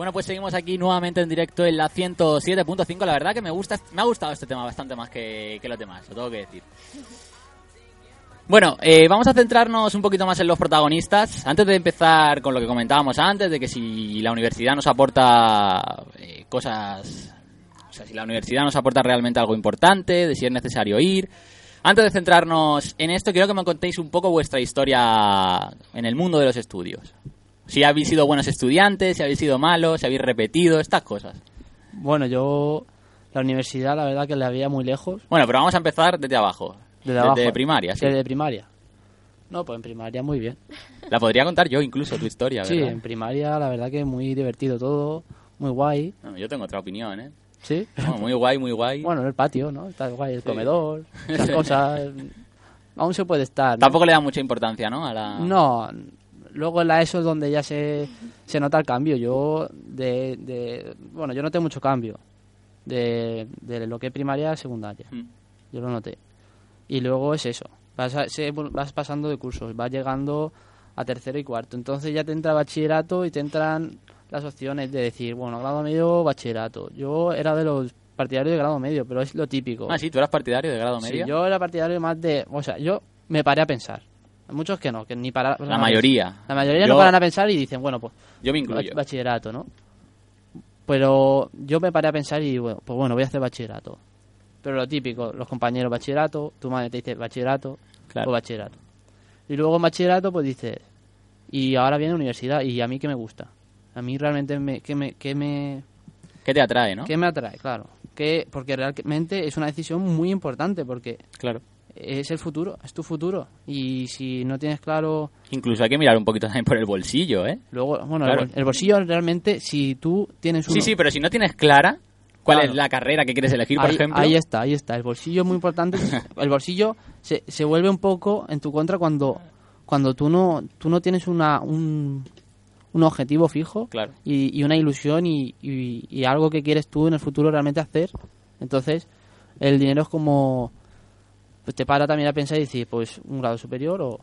Bueno, pues seguimos aquí nuevamente en directo en la 107.5. La verdad que me gusta, me ha gustado este tema bastante más que, que los demás, lo tengo que decir. Bueno, eh, vamos a centrarnos un poquito más en los protagonistas. Antes de empezar con lo que comentábamos antes, de que si la universidad nos aporta eh, cosas, o sea, si la universidad nos aporta realmente algo importante, de si es necesario ir. Antes de centrarnos en esto, quiero que me contéis un poco vuestra historia en el mundo de los estudios. Si habéis sido buenos estudiantes, si habéis sido malos, si habéis repetido, estas cosas. Bueno, yo la universidad la verdad que la veía muy lejos. Bueno, pero vamos a empezar desde abajo. Desde abajo. primaria, sí. Desde primaria. No, pues en primaria muy bien. La podría contar yo incluso, tu historia, Sí, ¿verdad? en primaria la verdad que muy divertido todo, muy guay. No, yo tengo otra opinión, ¿eh? Sí. No, muy guay, muy guay. Bueno, en el patio, ¿no? Está guay, el comedor, esas cosas. Aún se puede estar. ¿no? Tampoco le da mucha importancia, ¿no? A la... No, luego en la ESO es donde ya se, se nota el cambio. Yo, de, de- bueno, yo noté mucho cambio de, de lo que es primaria a secundaria. Mm. Yo lo noté. Y luego es eso, vas, a- se- vas pasando de cursos, vas llegando a tercero y cuarto. Entonces ya te entra bachillerato y te entran las opciones de decir, bueno, grado medio, bachillerato. Yo era de los partidarios de grado medio, pero es lo típico. Ah, sí, tú eras partidario de grado Sí, medio. yo era partidario más de... O sea, yo me paré a pensar. Muchos que no, que ni para... La mayoría. La mayoría Yo- no paran a pensar y dicen, bueno, pues Yo me incluyo. bachillerato, ¿no? Pero yo me paré a pensar y, bueno, pues bueno, voy a hacer bachillerato. Pero lo típico, los compañeros bachillerato, tu madre te dice bachillerato, Claro. o bachillerato. Y luego en bachillerato, pues dices, y ahora viene universidad, y a mí qué me gusta. A mí realmente, me, ¿qué, me, qué, me, ¿Qué te atrae, no? qué me atrae? Claro. Que, porque realmente es una decisión muy importante, porque Claro. Es el futuro, es tu futuro. Y si no tienes claro Incluso hay que mirar un poquito también por el bolsillo, ¿eh? Luego, bueno, Claro. el, bol- el bolsillo realmente, si tú tienes uno... Sí, sí, pero si no tienes clara cuál Claro. es la carrera que quieres elegir, por ahí, ejemplo... ahí está, ahí está. El bolsillo es muy importante. el bolsillo se, se vuelve un poco en tu contra cuando, cuando tú no tú no tienes una, un, un objetivo fijo Claro. y, y una ilusión y, y- y algo que quieres tú en el futuro realmente hacer. Entonces, el dinero es como... Pues te para también a pensar y decir, pues, un grado superior o,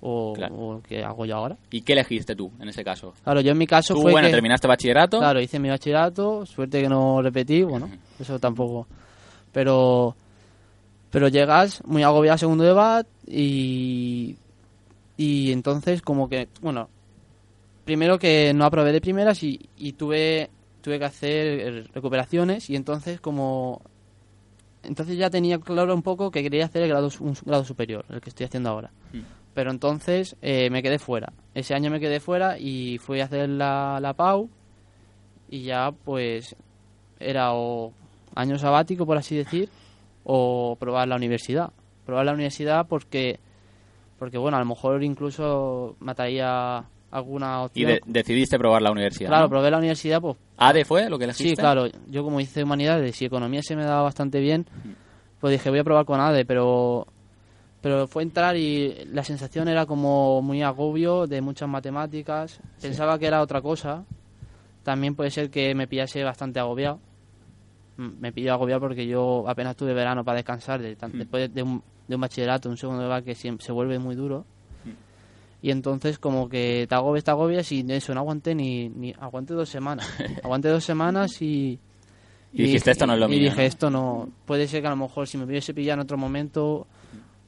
o, Claro. o ¿qué hago yo ahora? ¿Y qué elegiste tú en ese caso? Claro, yo en mi caso Tú, fue bueno, que- terminaste bachillerato. Claro, hice mi bachillerato, suerte que no repetí, bueno, eso tampoco. Pero pero llegas muy agobiado a segundo de bat y y entonces como que, bueno, primero que no aprobé de primeras y, y tuve tuve que hacer recuperaciones y entonces como entonces ya tenía claro un poco que quería hacer el grado un grado superior, el que estoy haciendo ahora. Mm. Pero entonces eh, me quedé fuera. Ese año me quedé fuera y fui a hacer la, la PAU y ya pues era o año sabático, por así decir, o probar la universidad. Probar la universidad porque, porque bueno, a lo mejor incluso mataría alguna Y opción. de- decidiste probar la universidad. claro, ¿no? probé la universidad, pues ¿ADE fue lo que elegiste? Sí, claro. Yo como hice humanidades y economía se me daba bastante bien, pues dije voy a probar con ADE, pero Pero fue entrar y la sensación era como muy agobio de muchas matemáticas. Pensaba que era otra cosa. También puede ser que me pillase bastante agobiado. Mm, Me pilló agobiado porque yo apenas tuve verano para descansar de Mm. después de un, de un bachillerato, un segundo de que se vuelve muy duro. Y entonces como que te agobias, te agobias y eso, no aguanté ni, ni aguanté dos semanas. aguanté dos semanas y... Y dijiste, "Esto no es lo y mío", dije, ¿no? esto no... Puede ser que a lo mejor si me hubiese pillado en otro momento,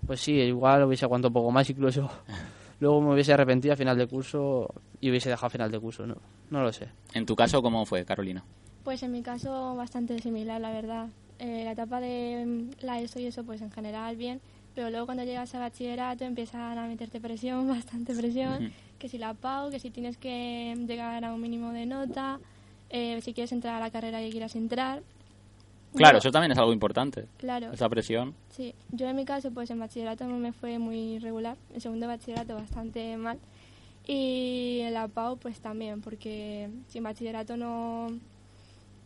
pues sí, igual hubiese aguantado un poco más, incluso luego me hubiese arrepentido a final de curso y hubiese dejado a final de curso, no, no lo sé. En tu caso, ¿cómo fue, Carolina? Pues en mi caso bastante similar, la verdad. Eh, la etapa de mm, la ESO y eso, pues en general bien, pero luego cuando llegas a bachillerato empiezan a meterte presión, bastante presión, Ujú. que si la PAU, que si tienes que llegar a un mínimo de nota, eh, si quieres entrar a la carrera que quieras entrar. Claro, Yo- eso también es algo importante. Claro. Esa presión. Sí, yo en mi caso, pues en bachillerato no me fue muy regular, en segundo de bachillerato bastante mal y en la PAU pues también, porque si en bachillerato no,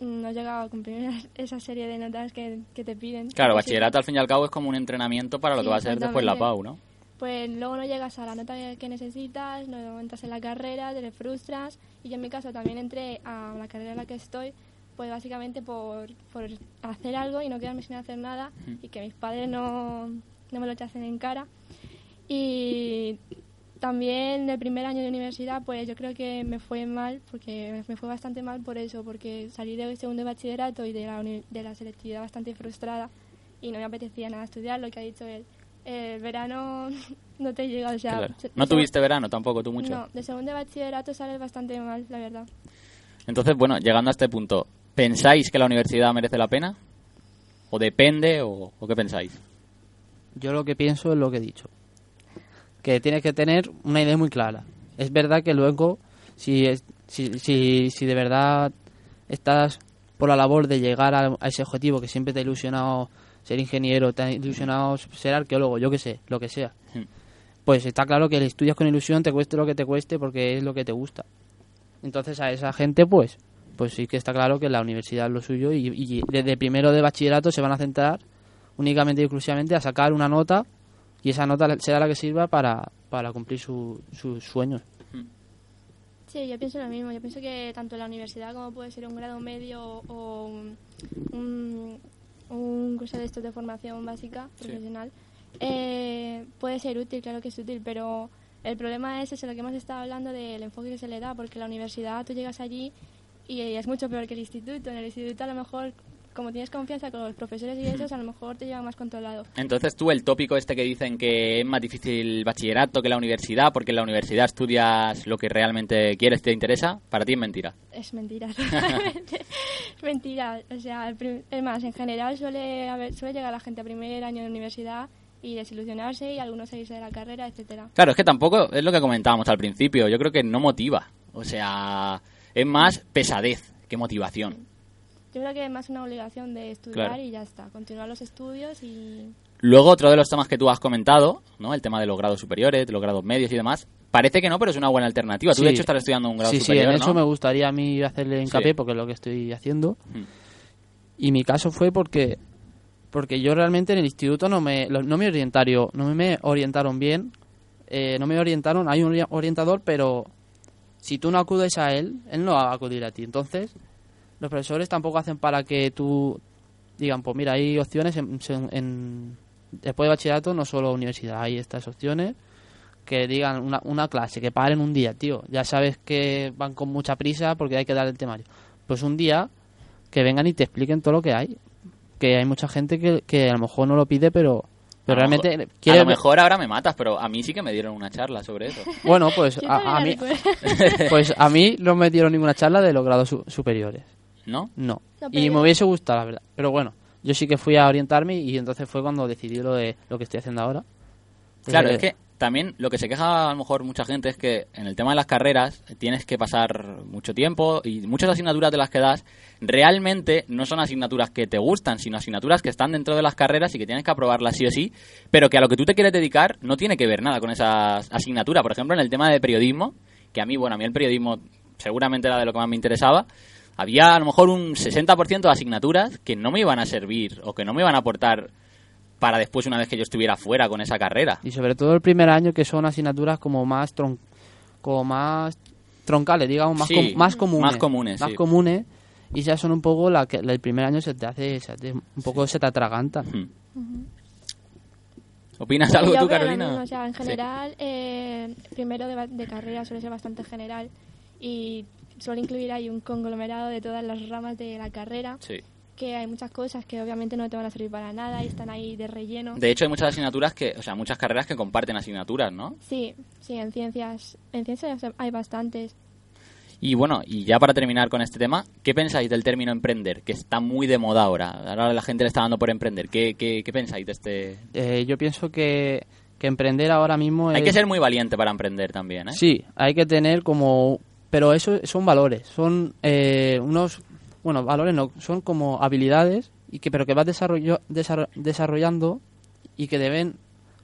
no llegaba a cumplir esa serie de notas que, que te piden. Claro, pues sí, bachillerato al fin y al cabo es como un entrenamiento para lo Sí, que va a ser después la. PAU, ¿no? Pues luego no llegas a la nota que- necesitas, no entras en la carrera, te frustras y yo en mi caso también entré a la carrera en la que estoy pues básicamente por, por hacer algo y no quedarme sin hacer nada y que mis padres no, no me lo echasen en cara. Y también el primer año de universidad, pues yo creo que me fue mal, porque me fue bastante mal por eso, porque salí de segundo de bachillerato y de la, uni- de la selectividad bastante frustrada y no me apetecía nada estudiar, lo que ha dicho él. El verano no te llega, o sea... Claro. No tuviste verano tampoco, tú mucho. No, de segundo de bachillerato sales bastante mal, la verdad. Entonces, bueno, llegando a este punto, ¿pensáis que la universidad merece la pena? ¿O depende? ¿O, o qué pensáis? Yo lo que pienso es lo que he dicho. Que tienes que tener una idea muy clara. Es verdad que luego, si, es- si, si, si de verdad estás por la labor de llegar a, a ese objetivo que siempre te ha ilusionado ser ingeniero, te ha ilusionado ser arqueólogo, yo que sé, lo que sea, Hmm. pues está claro que estudias con ilusión, te cueste lo que te cueste porque es lo que te gusta. Entonces a esa gente, pues, pues sí que está claro que la universidad es lo suyo y, y desde primero de bachillerato se van a centrar únicamente y exclusivamente a sacar una nota y esa nota será la que sirva para, para cumplir su- sus sueños. Sí, yo pienso lo mismo. Yo pienso que tanto la universidad como puede ser un grado medio o un, un, un curso de estos de formación básica, profesional, eh, puede ser útil, claro que es útil, pero el problema es eso, lo que hemos estado hablando del enfoque que se le da, porque la universidad tú llegas allí y es mucho peor que el instituto. En el instituto a lo mejor, como tienes confianza con los profesores y esos, a lo mejor te lleva más controlado. Entonces tú, el tópico este que dicen que es más difícil el bachillerato que la universidad, porque en la universidad estudias lo que realmente quieres, te interesa, para ti es mentira. Es mentira, es mentira. O sea, es más, en general suele, haber, suele llegar la gente a primer año de universidad y desilusionarse y algunos salirse de la carrera, etcétera. Claro, es que tampoco es lo que comentábamos al principio. Yo creo que no motiva. O sea, es más pesadez que motivación. Yo creo que es más una obligación de estudiar Claro. y ya está. Continuar los estudios y... Luego, otro de los temas que tú has comentado, ¿no? El tema de los grados superiores, de los grados medios y demás. Parece que no, pero es una buena alternativa. Tú, de hecho, estás estudiando un grado sí, sí, superior, en eso ¿no? me gustaría a mí hacerle hincapié Sí. porque es lo que estoy haciendo. Mm. Y mi caso fue porque porque yo realmente en el instituto no me no me orientaron, no me orientaron bien, eh, no me orientaron, hay un ori- orientador, pero si tú no acudes a él, él no va a acudir a ti. Entonces, los profesores tampoco hacen para que tú digan, pues mira, hay opciones en, en- después de bachillerato, no solo universidad, hay estas opciones que digan una, una clase, que paren un día, tío. Ya sabes que van con mucha prisa porque hay que dar el temario. Pues un día que vengan y te expliquen todo lo que hay. Que hay mucha gente que, que a lo mejor no lo pide, pero, pero A realmente mejor- quiere... A lo mejor ahora me matas, pero a mí sí que me dieron una charla sobre eso. Bueno, pues a, a mí, recuerdo. pues a mí no me dieron ninguna charla de los grados su- superiores. ¿No? No. No, Y me hubiese gustado, la verdad. Pero bueno, yo sí que fui a orientarme y entonces fue cuando decidí lo de lo que estoy haciendo ahora. Claro, Eh, es que también lo que se queja a lo mejor mucha gente es que en el tema de las carreras tienes que pasar mucho tiempo y muchas asignaturas de las que das realmente no son asignaturas que te gustan, sino asignaturas que están dentro de las carreras y que tienes que aprobarlas sí o sí, pero que a lo que tú te quieres dedicar no tiene que ver nada con esas asignaturas. Por ejemplo, en el tema de periodismo, que a mí, bueno, a mí el periodismo seguramente era de lo que más me interesaba, había a lo mejor un 60% de asignaturas que no me iban a servir o que no me iban a aportar para después una vez que yo estuviera fuera con esa carrera. Y sobre todo el primer año que son asignaturas como más tron como más troncales, digamos, más, Sí, com- más comunes. más comunes, Más sí. comunes, y ya son un poco la que el primer año se te hace, se te- un poco se te atraganta. Hmm. ¿Opinas algo yo tú, Carolina? mismo, o sea, en Sí. general, eh, primero de, ba- de carrera suele ser bastante general y suele incluir ahí un conglomerado de todas las ramas de la carrera, Sí. que hay muchas cosas que obviamente no te van a servir para nada y están ahí de relleno. De hecho, hay muchas asignaturas que, o sea, muchas carreras que comparten asignaturas, ¿no? Sí, sí, en ciencias, en ciencias hay bastantes. Y bueno, y ya para terminar con este tema, ¿qué pensáis del término emprender? Que está muy de moda ahora. Ahora la gente le está dando por emprender. ¿Qué, qué, qué pensáis de este...? Eh, yo pienso que, que emprender ahora mismo Hay es... que ser muy valiente para emprender también, ¿eh? Sí, hay que tener como... Pero eso son valores, son eh, unos... Bueno, valores no, son como habilidades, y que pero que vas desarrollo, desarro- desarrollando y que deben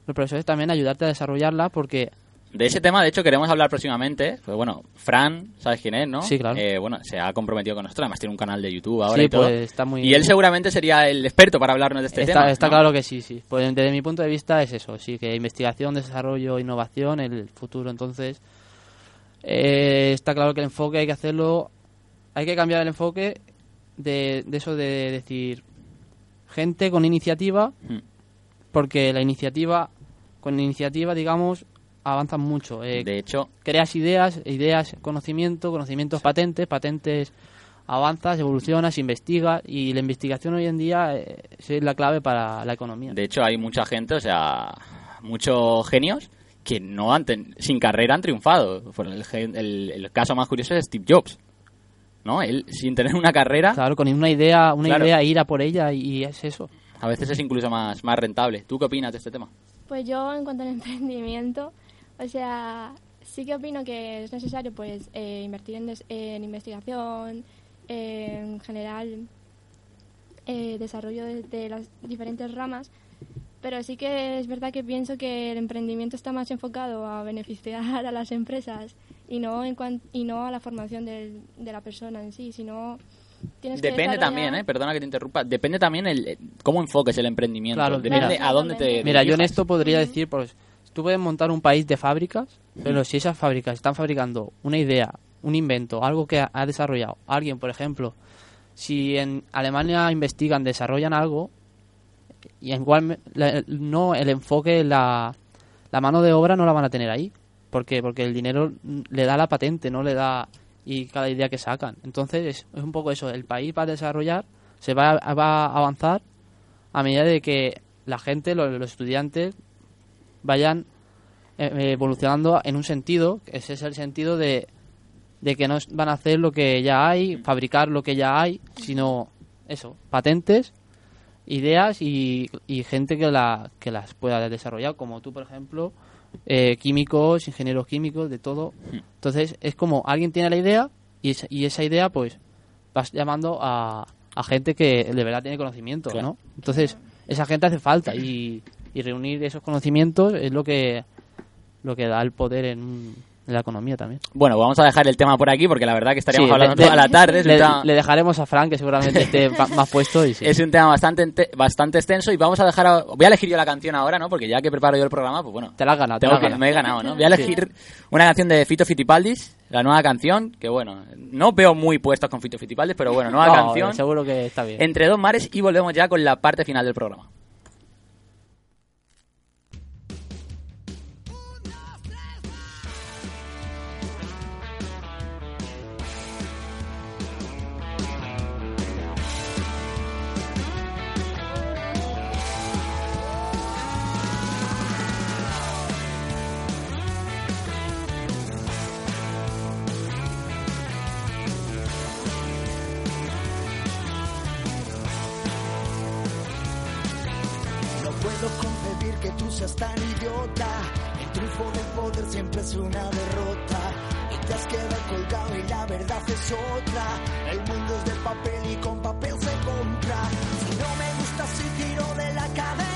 los profesores también ayudarte a desarrollarlas porque De ese tema, de hecho, queremos hablar próximamente. Pues bueno, Fran, ¿sabes quién es, no? Sí, claro. Eh, bueno, se ha comprometido con nosotros. Además, tiene un canal de YouTube ahora Sí, y todo. pues, está muy- Y él seguramente sería el experto para hablarnos de este está, tema. está ¿no? claro que sí, sí. Pues desde mi punto de vista es eso, sí, que investigación, desarrollo, innovación, el futuro. Entonces, eh, está claro que el enfoque hay que hacerlo, hay que cambiar el enfoque de, de eso de decir gente con iniciativa, Hmm. porque la iniciativa, con iniciativa, digamos, avanzan mucho. Eh, De hecho, creas ideas, ideas, conocimiento, conocimientos patentes, patentes avanzas, evolucionas, investigas y la investigación hoy en día eh, es la clave para la economía. de hecho, hay mucha gente, o sea, muchos genios que no han ten- sin carrera han triunfado. El, gen- el- el caso más curioso es Steve Jobs. ¿No? Él, sin tener una carrera, Claro, con una idea, una Claro. idea ir a por ella y es eso. a veces es incluso más, más rentable. ¿Tú qué opinas de este tema? Pues yo, en cuanto al emprendimiento, o sea, sí que opino que es necesario pues eh, invertir en, des- en investigación, eh, en general eh, desarrollo de, de las diferentes ramas, pero sí que es verdad que pienso que el emprendimiento está más enfocado a beneficiar a las empresas y no en cuan- y no a la formación del- de la persona en sí, sino tienes que Depende desarrollar- también, ¿eh? Perdona que te interrumpa. Depende también el, eh, cómo enfoques el emprendimiento. Claro, Depende mira. a dónde te Mira, yo en esto podría decir, pues, tú puedes montar un país de fábricas, pero si esas fábricas están fabricando una idea, un invento, algo que ha desarrollado alguien, por ejemplo, si en Alemania investigan, desarrollan algo, y igual la- no el enfoque, la, la mano de obra no la van a tener ahí, porque porque el dinero le da la patente, no le da y cada idea que sacan. Entonces es, es un poco eso, el país va a desarrollar, se va, va a avanzar a medida de que la gente, los, los estudiantes, vayan eh, evolucionando en un sentido, ese es el sentido de, de que no van a hacer lo que ya hay, fabricar lo que ya hay, sino eso, patentes, ideas y, y gente que, la, que las pueda desarrollar, como tú, por ejemplo, eh, químicos, ingenieros químicos, de todo. Entonces, es como alguien tiene la idea y, esa- y esa idea, pues, vas llamando a, a gente que de verdad tiene conocimiento, Claro. ¿no? Entonces, esa gente hace falta y, y reunir esos conocimientos es lo que lo que da el poder en, un- en la economía también. Bueno, vamos a dejar el tema por aquí porque la verdad que estaríamos Sí, hablando le- toda la tarde. Le, tema- le dejaremos a Frank, que seguramente esté más puesto. Y sí. Es un tema bastante bastante extenso y vamos a dejar a- voy a elegir yo la canción ahora, ¿no? Porque ya que preparo yo el programa, pues bueno, Te la has ganado, te tengo la has que- ganado. me he ganado, ¿no? Voy a elegir una canción de Fito Fitipaldis, la nueva canción, que bueno, no veo muy puestos con Fito Fitipaldis, pero bueno, nueva No, canción. Seguro que está bien. Entre dos mares y volvemos ya con la parte final del programa. Es otra. El mundo es de papel y con papel se compra. Si no me gusta si tiro de la cadena.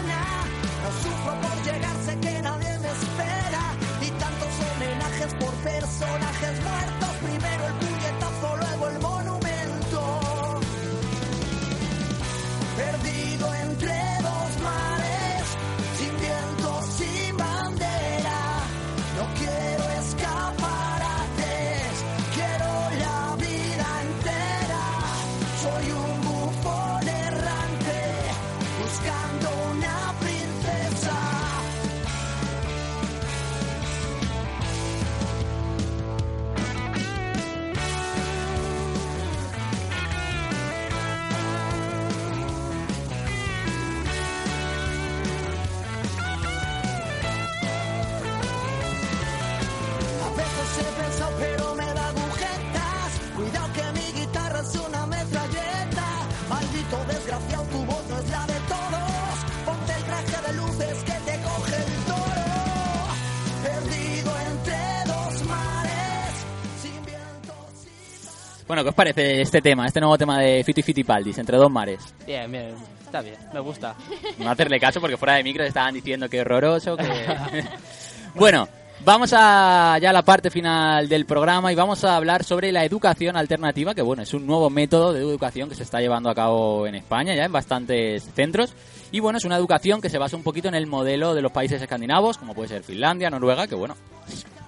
Bueno, ¿qué os parece este tema, este nuevo tema de Fito y Fitipaldis, entre dos mares? Bien, bien, está bien, me gusta. No hacerle caso porque fuera de micro estaban diciendo que horroroso, que... bueno, vamos a ya a la parte final del programa y vamos a hablar sobre la educación alternativa, que bueno, es un nuevo método de educación que se está llevando a cabo en España, ya en bastantes centros. Y bueno, es una educación que se basa un poquito en el modelo de los países escandinavos, como puede ser Finlandia, Noruega, que bueno,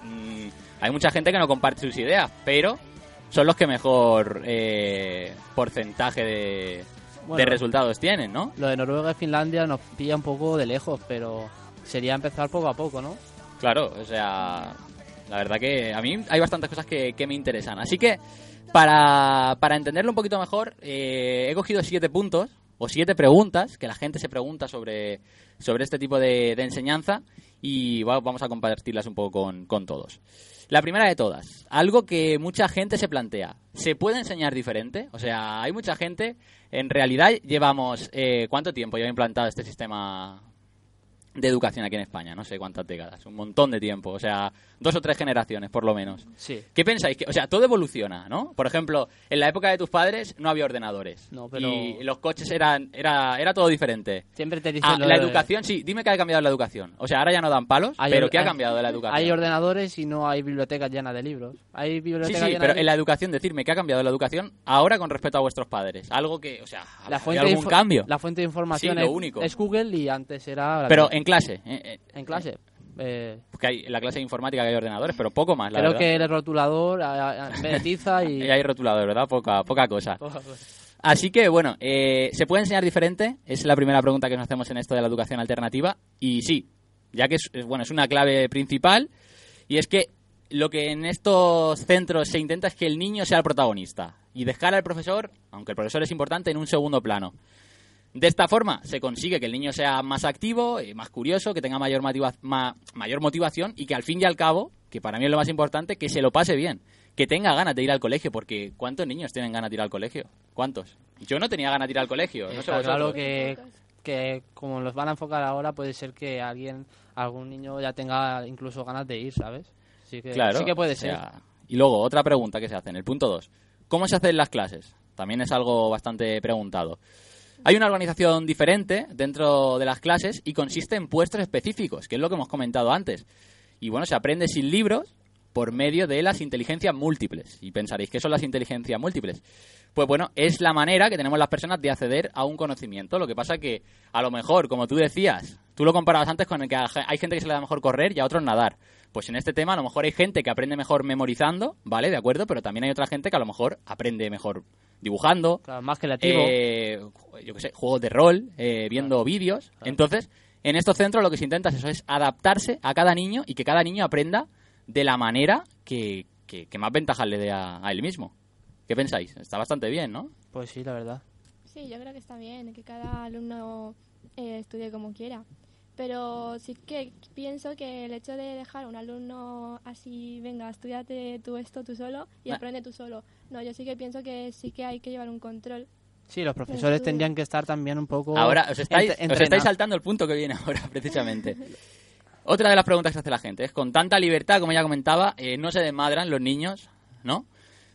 mm, hay mucha gente que no comparte sus ideas, pero son los que mejor eh, porcentaje de, Bueno. de resultados tienen, ¿no? Lo de Noruega y Finlandia nos pilla un poco de lejos, pero sería empezar poco a poco, ¿no? Claro, o sea, la verdad que a mí hay bastantes cosas que, que me interesan. Así que, para, para entenderlo un poquito mejor, eh, he cogido siete puntos o siete preguntas que la gente se pregunta sobre, sobre este tipo de, de enseñanza y va- vamos a compartirlas un poco con, con todos. La primera de todas, algo que mucha gente se plantea. ¿Se puede enseñar diferente? O sea, hay mucha gente, en realidad llevamos, eh, ¿cuánto tiempo lleva implantado este sistema de educación aquí en España? No sé cuántas décadas, un montón de tiempo, o sea, dos o tres generaciones por lo menos. Sí. ¿Qué pensáis? Que, o sea, todo evoluciona, ¿no? Por ejemplo, en la época de tus padres no había ordenadores. No, pero- Y los coches eran, era, era todo diferente. Siempre te dicen Ah, lo la de- educación, sí, dime que ha cambiado la educación. O sea, ahora ya no dan palos, Hay pero ¿qué ha cambiado de la educación? Hay ordenadores y no hay bibliotecas llenas de libros. Hay Sí, bibliotecas sí, llenas pero de en la educación, decirme qué ha cambiado la educación ahora con respecto a vuestros padres. Algo que, o sea, la ¿hay fuente de algún cambio? La fuente de información Sí, lo es, único. es Google y antes era... Pero que- en clase. eh, eh, en clase. Eh, porque hay, en la clase de informática que hay ordenadores, pero poco más, la creo verdad. que el rotulador a- a- en vez de tiza y... Y hay rotulador, ¿verdad? Poca, poca cosa. Poca cosa. Así que, bueno, eh, ¿se puede enseñar diferente? Es la primera pregunta que nos hacemos en esto de la educación alternativa. Y sí, ya que es- bueno, es una clave principal. Y es que lo que en estos centros se intenta es que el niño sea el protagonista. Y dejar al profesor, aunque el profesor es importante, en un segundo plano. De esta forma se consigue que el niño sea más activo, eh, más curioso, que tenga mayor, motiva- ma- mayor motivación y que al fin y al cabo, que para mí es lo más importante, que se lo pase bien, que tenga ganas de ir al colegio, porque ¿cuántos niños tienen ganas de ir al colegio? ¿Cuántos? Yo no tenía ganas de ir al colegio, no sé claro que, que como los van a enfocar ahora puede ser que alguien, algún niño ya tenga incluso ganas de ir, ¿sabes? Sí que, Claro, sí que puede o ser. y luego, otra pregunta que se hace en el punto 2. ¿Cómo se hacen las clases? También es algo bastante preguntado. Hay una organización diferente dentro de las clases y consiste en puestos específicos, que es lo que hemos comentado antes. Y bueno, se aprende sin libros por medio de las inteligencias múltiples. Y pensaréis, ¿qué son las inteligencias múltiples? Pues bueno, es la manera que tenemos las personas de acceder a un conocimiento. Lo que pasa que, a lo mejor, como tú decías, tú lo comparabas antes con el que hay gente que se le da mejor correr y a otros nadar. Pues en este tema, a lo mejor hay gente que aprende mejor memorizando, ¿vale? De acuerdo, pero también hay otra gente que a lo mejor aprende mejor dibujando, Claro, más creativo. eh, yo qué sé, juegos de rol, eh, viendo vídeos. Entonces, en estos centros lo que se intenta es eso, es adaptarse a cada niño y que cada niño aprenda de la manera que, que- que más ventajas le dé a, a él mismo. ¿Qué pensáis? Está bastante bien, ¿no? Pues sí, la verdad. Sí, yo creo que está bien que cada alumno eh, estudie como quiera. Pero sí que pienso que el hecho de dejar a un alumno así, venga, estudiate tú esto tú solo y Ah. aprende tú solo. No, yo sí que pienso que sí que hay que llevar un control. Sí, los profesores tendrían que estar también un poco... Ahora os estáis, os estáis saltando el punto que viene ahora, precisamente. Otra de las preguntas que hace la gente es, con tanta libertad, como ya comentaba, eh, ¿no se desmadran los niños? ¿No?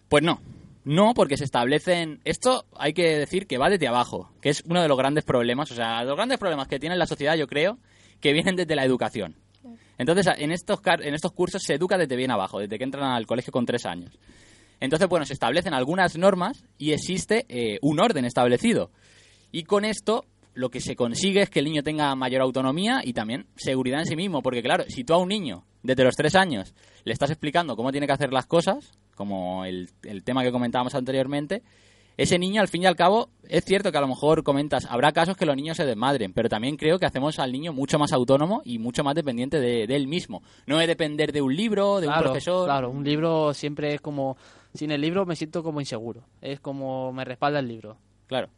Pues no. No, porque se establecen... Esto hay que decir que va desde abajo, que es uno de los grandes problemas. O sea, los grandes problemas que tiene la sociedad, yo creo, que vienen desde la educación. Entonces, en estos, en estos cursos se educa desde bien abajo, desde que entran al colegio con tres años. Entonces, bueno, se establecen algunas normas y existe eh, un orden establecido. Y con esto lo que se consigue es que el niño tenga mayor autonomía y también seguridad en sí mismo. Porque claro, si tú a un niño desde los tres años le estás explicando cómo tiene que hacer las cosas, como el, el tema que comentábamos anteriormente, ese niño al fin y al cabo, es cierto que a lo mejor comentas, habrá casos que los niños se desmadren, pero también creo que hacemos al niño mucho más autónomo y mucho más dependiente de, de él mismo. No de depender de un libro, de un profesor. Claro, un libro siempre es como... Sin el libro me siento como inseguro. Es como me respalda el libro. Claro.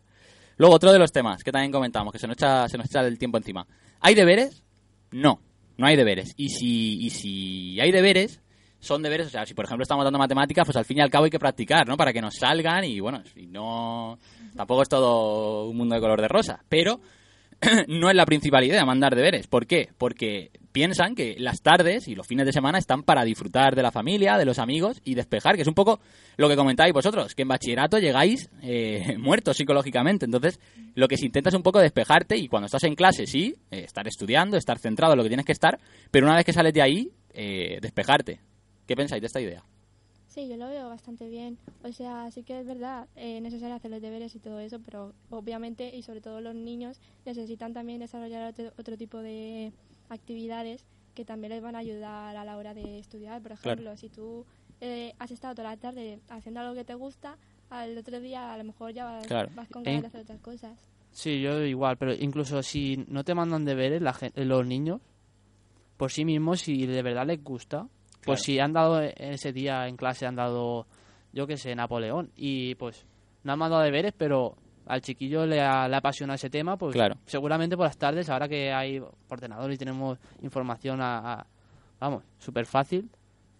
Luego, otro de los temas que también comentamos, que se nos echa, se nos echa el tiempo encima. ¿Hay deberes? No, no hay deberes. Y si, y si hay deberes, son deberes, o sea, si por ejemplo estamos dando matemáticas, pues al fin y al cabo hay que practicar, ¿no? Para que nos salgan y bueno, si no... Tampoco es todo un mundo de color de rosa, pero no es la principal idea mandar deberes. ¿Por qué? Porque piensan que las tardes y los fines de semana están para disfrutar de la familia, de los amigos y despejar, que es un poco lo que comentáis vosotros, que en bachillerato llegáis eh, muertos psicológicamente. Entonces, lo que se intenta es un poco despejarte y cuando estás en clase, sí, eh, estar estudiando, estar centrado en lo que tienes que estar, pero una vez que sales de ahí, eh, despejarte. ¿Qué pensáis de esta idea? Sí, yo lo veo bastante bien. O sea, sí que es verdad, eh, necesario hacer los deberes y todo eso, pero obviamente y sobre todo los niños necesitan también desarrollar otro, otro tipo de actividades que también les van a ayudar a la hora de estudiar. Por Claro. ejemplo, si tú eh, has estado toda la tarde haciendo algo que te gusta, al otro día a lo mejor ya vas, Claro. vas con En- ganas de hacer otras cosas. Sí, yo igual, pero incluso si no te mandan deberes la los niños, por sí mismos, si de verdad les gusta. Pues si han dado e- ese día en clase, han dado, yo qué sé, Napoleón, y pues no han mandado deberes, pero al chiquillo le, ha, le apasiona ese tema, pues Claro. seguramente por las tardes, ahora que hay ordenador y tenemos información a, a- vamos, súper fácil,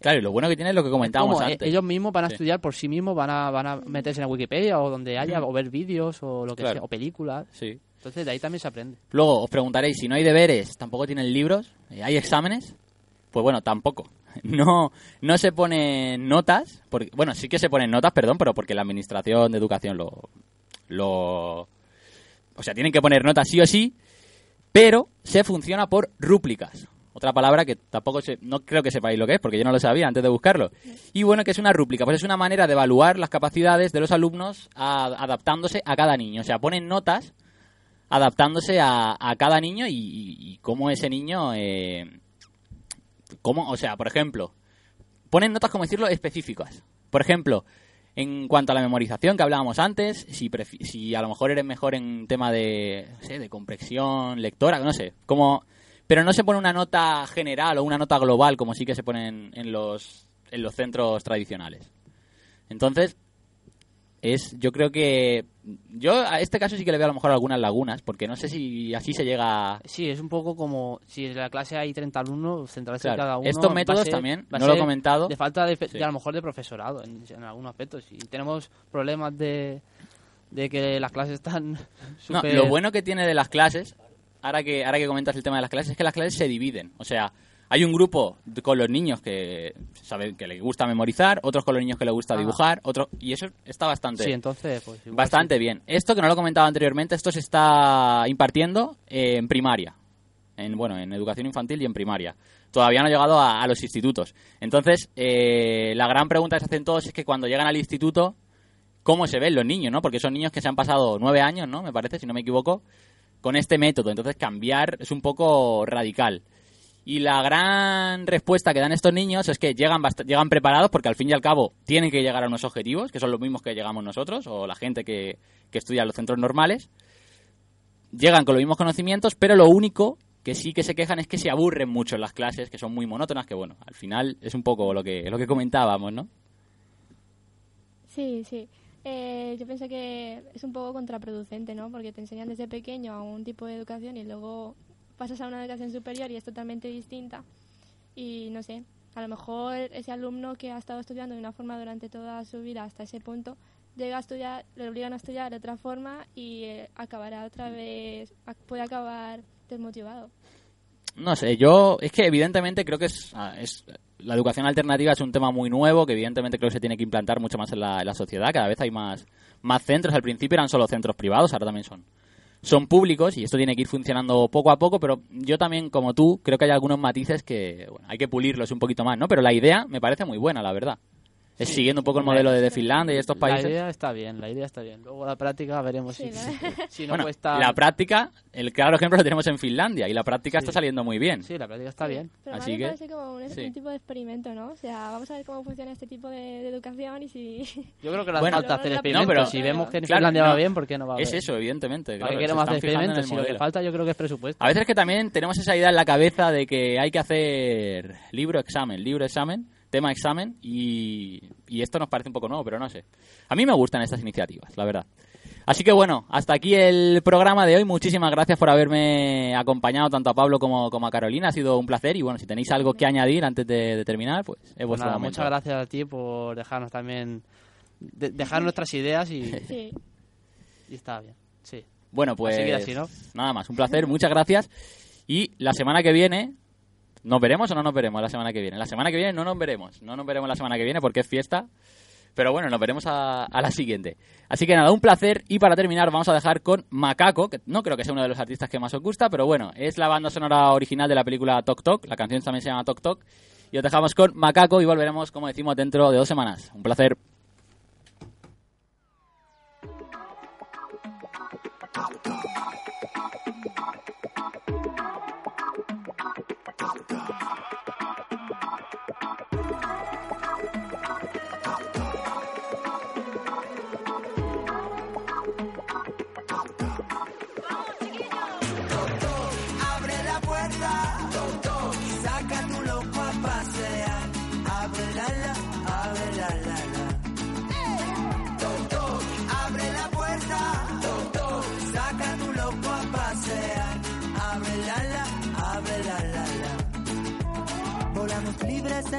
Claro, y lo bueno que tiene es lo que comentábamos como, eh, antes. ellos mismos van a Sí. estudiar por sí mismos, van a, van a meterse en Wikipedia o donde haya, o ver vídeos o lo que Claro. sea, o películas. Sí. Entonces de ahí también se aprende. Luego os preguntaréis, si no hay deberes, tampoco tienen libros, eh, ¿hay exámenes? Pues bueno, tampoco. No, no se ponen notas, porque, bueno, sí que se ponen notas, perdón, pero porque la Administración de Educación lo, lo... O sea, tienen que poner notas sí o sí, pero se funciona por rúplicas. Otra palabra que tampoco sé, no creo que sepáis lo que es, porque yo no lo sabía antes de buscarlo. Y bueno, que es una rúplica? Pues es una manera de evaluar las capacidades de los alumnos adaptándose a cada niño. O sea, ponen notas adaptándose a, a cada niño y cómo ese niño, eh, cómo, o sea, por ejemplo, ponen notas, como decirlo, específicas. Por ejemplo, en cuanto a la memorización que hablábamos antes, si, a lo mejor eres mejor en tema de, no sé, de comprensión, lectora, no sé, como, pero no se pone una nota general o una nota global como sí que se ponen en los, en los centros tradicionales. Entonces, es, yo creo que yo a este caso sí que le veo a lo mejor algunas lagunas, porque no sé si así se llega Sí, es un poco como si en la clase hay 30 alumnos, centrarse en cada uno. Estos a métodos ser- también, a no lo he comentado. De falta de, Sí. de a lo mejor de profesorado en, en algunos aspectos. Y tenemos problemas de, de que las clases están No, súper... lo bueno que tiene de las clases, ahora que, ahora que comentas el tema de las clases, es que las clases se dividen. O sea, hay un grupo con los niños que saben que les gusta memorizar, otros con los niños que les gusta Ah. dibujar, otros y eso está bastante Sí, entonces, pues bastante sí. bien. Esto que no lo he comentado anteriormente, esto se está impartiendo en primaria. En, bueno, en educación infantil y en primaria. Todavía no ha llegado a, a los institutos. Entonces, eh, la gran pregunta que se hacen todos es que cuando llegan al instituto, ¿cómo se ven los niños, no? Porque son niños que se han pasado nueve años, ¿no? Me parece, si no me equivoco, con este método. Entonces, cambiar es un poco radical. Y la gran respuesta que dan estos niños es que llegan, llegan preparados porque al fin y al cabo tienen que llegar a unos objetivos, que son los mismos que llegamos nosotros o la gente que, que estudia en los centros normales. Llegan con los mismos conocimientos, pero lo único que sí que se quejan es que se aburren mucho en las clases, que son muy monótonas, que bueno, al final es un poco lo que, lo que comentábamos, ¿no? Sí, sí. Eh, yo pienso que es un poco contraproducente, ¿no? Porque te enseñan desde pequeño a un tipo de educación y luego pasas a una educación superior y es totalmente distinta. Y no sé, a lo mejor ese alumno que ha estado estudiando de una forma durante toda su vida hasta ese punto, llega a estudiar, le obligan a estudiar de otra forma y eh, acabará otra vez, puede acabar desmotivado. No sé, yo es que evidentemente creo que es, ah, es la educación alternativa es un tema muy nuevo que evidentemente creo que se tiene que implantar mucho más en la, en la sociedad. Cada vez hay más, más centros. Al principio eran solo centros privados, ahora también son, son públicos y esto tiene que ir funcionando poco a poco. Pero yo también, como tú, creo que hay algunos matices que bueno, hay que pulirlos un poquito más, ¿no? Pero la idea me parece muy buena, la verdad. Es siguiendo un poco el modelo de, de Finlandia y estos países. La idea está bien, la idea está bien. Luego la práctica veremos Sí, si, la- si no bueno, cuesta... la práctica, el claro ejemplo lo tenemos en Finlandia y la práctica está saliendo muy bien. Sí, la práctica está bien. Pero Así que- parece como un, sí. un tipo de experimento, ¿no? O sea, vamos a ver cómo funciona este tipo de, de educación y si... Yo creo que no hace Bueno, falta hacer no, experimentos. pero- si vemos que en Claro, Finlandia no. va bien, ¿por qué no va Es bien? eso, evidentemente. ¿Para claro, queremos hacer experimentos? Si lo que falta yo creo que es presupuesto. A veces es que también tenemos esa idea en la cabeza de que hay que hacer libro-examen, libro-examen, tema-examen, y, y esto nos parece un poco nuevo, pero no sé. A mí me gustan estas iniciativas, la verdad. Así que bueno, hasta aquí el programa de hoy. Muchísimas gracias por haberme acompañado tanto a Pablo como, como a Carolina. Ha sido un placer y bueno, si tenéis algo que añadir antes de, de terminar, pues es Pues vuestro nada, momento. muchas gracias a ti por dejarnos también... de- dejar nuestras ideas y, Sí. y está bien. Sí. Bueno, pues seguir así, ¿no? nada más, un placer, muchas gracias. Y la semana que viene ¿Nos veremos o no nos veremos la semana que viene? La semana que viene no nos veremos. No nos veremos la semana que viene porque es fiesta. Pero bueno, nos veremos a, la siguiente. Así que nada, un placer. Y para terminar, vamos a dejar con Macaco, que no creo que sea uno de los artistas que más os gusta, pero bueno, es la banda sonora original de la película Tok Tok. La canción también se llama Tok Tok. Y os dejamos con Macaco y volveremos, como decimos, dentro de dos semanas. Un placer.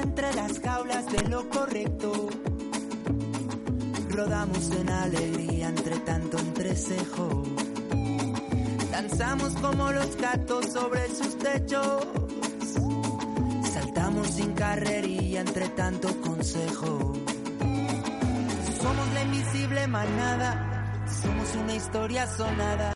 Entre las jaulas de lo correcto. Rodamos en alegría entre tanto entrecejo. Danzamos como los gatos sobre sus techos. Saltamos sin carrería entre tanto consejo. Somos la invisible manada. Somos una historia sonada.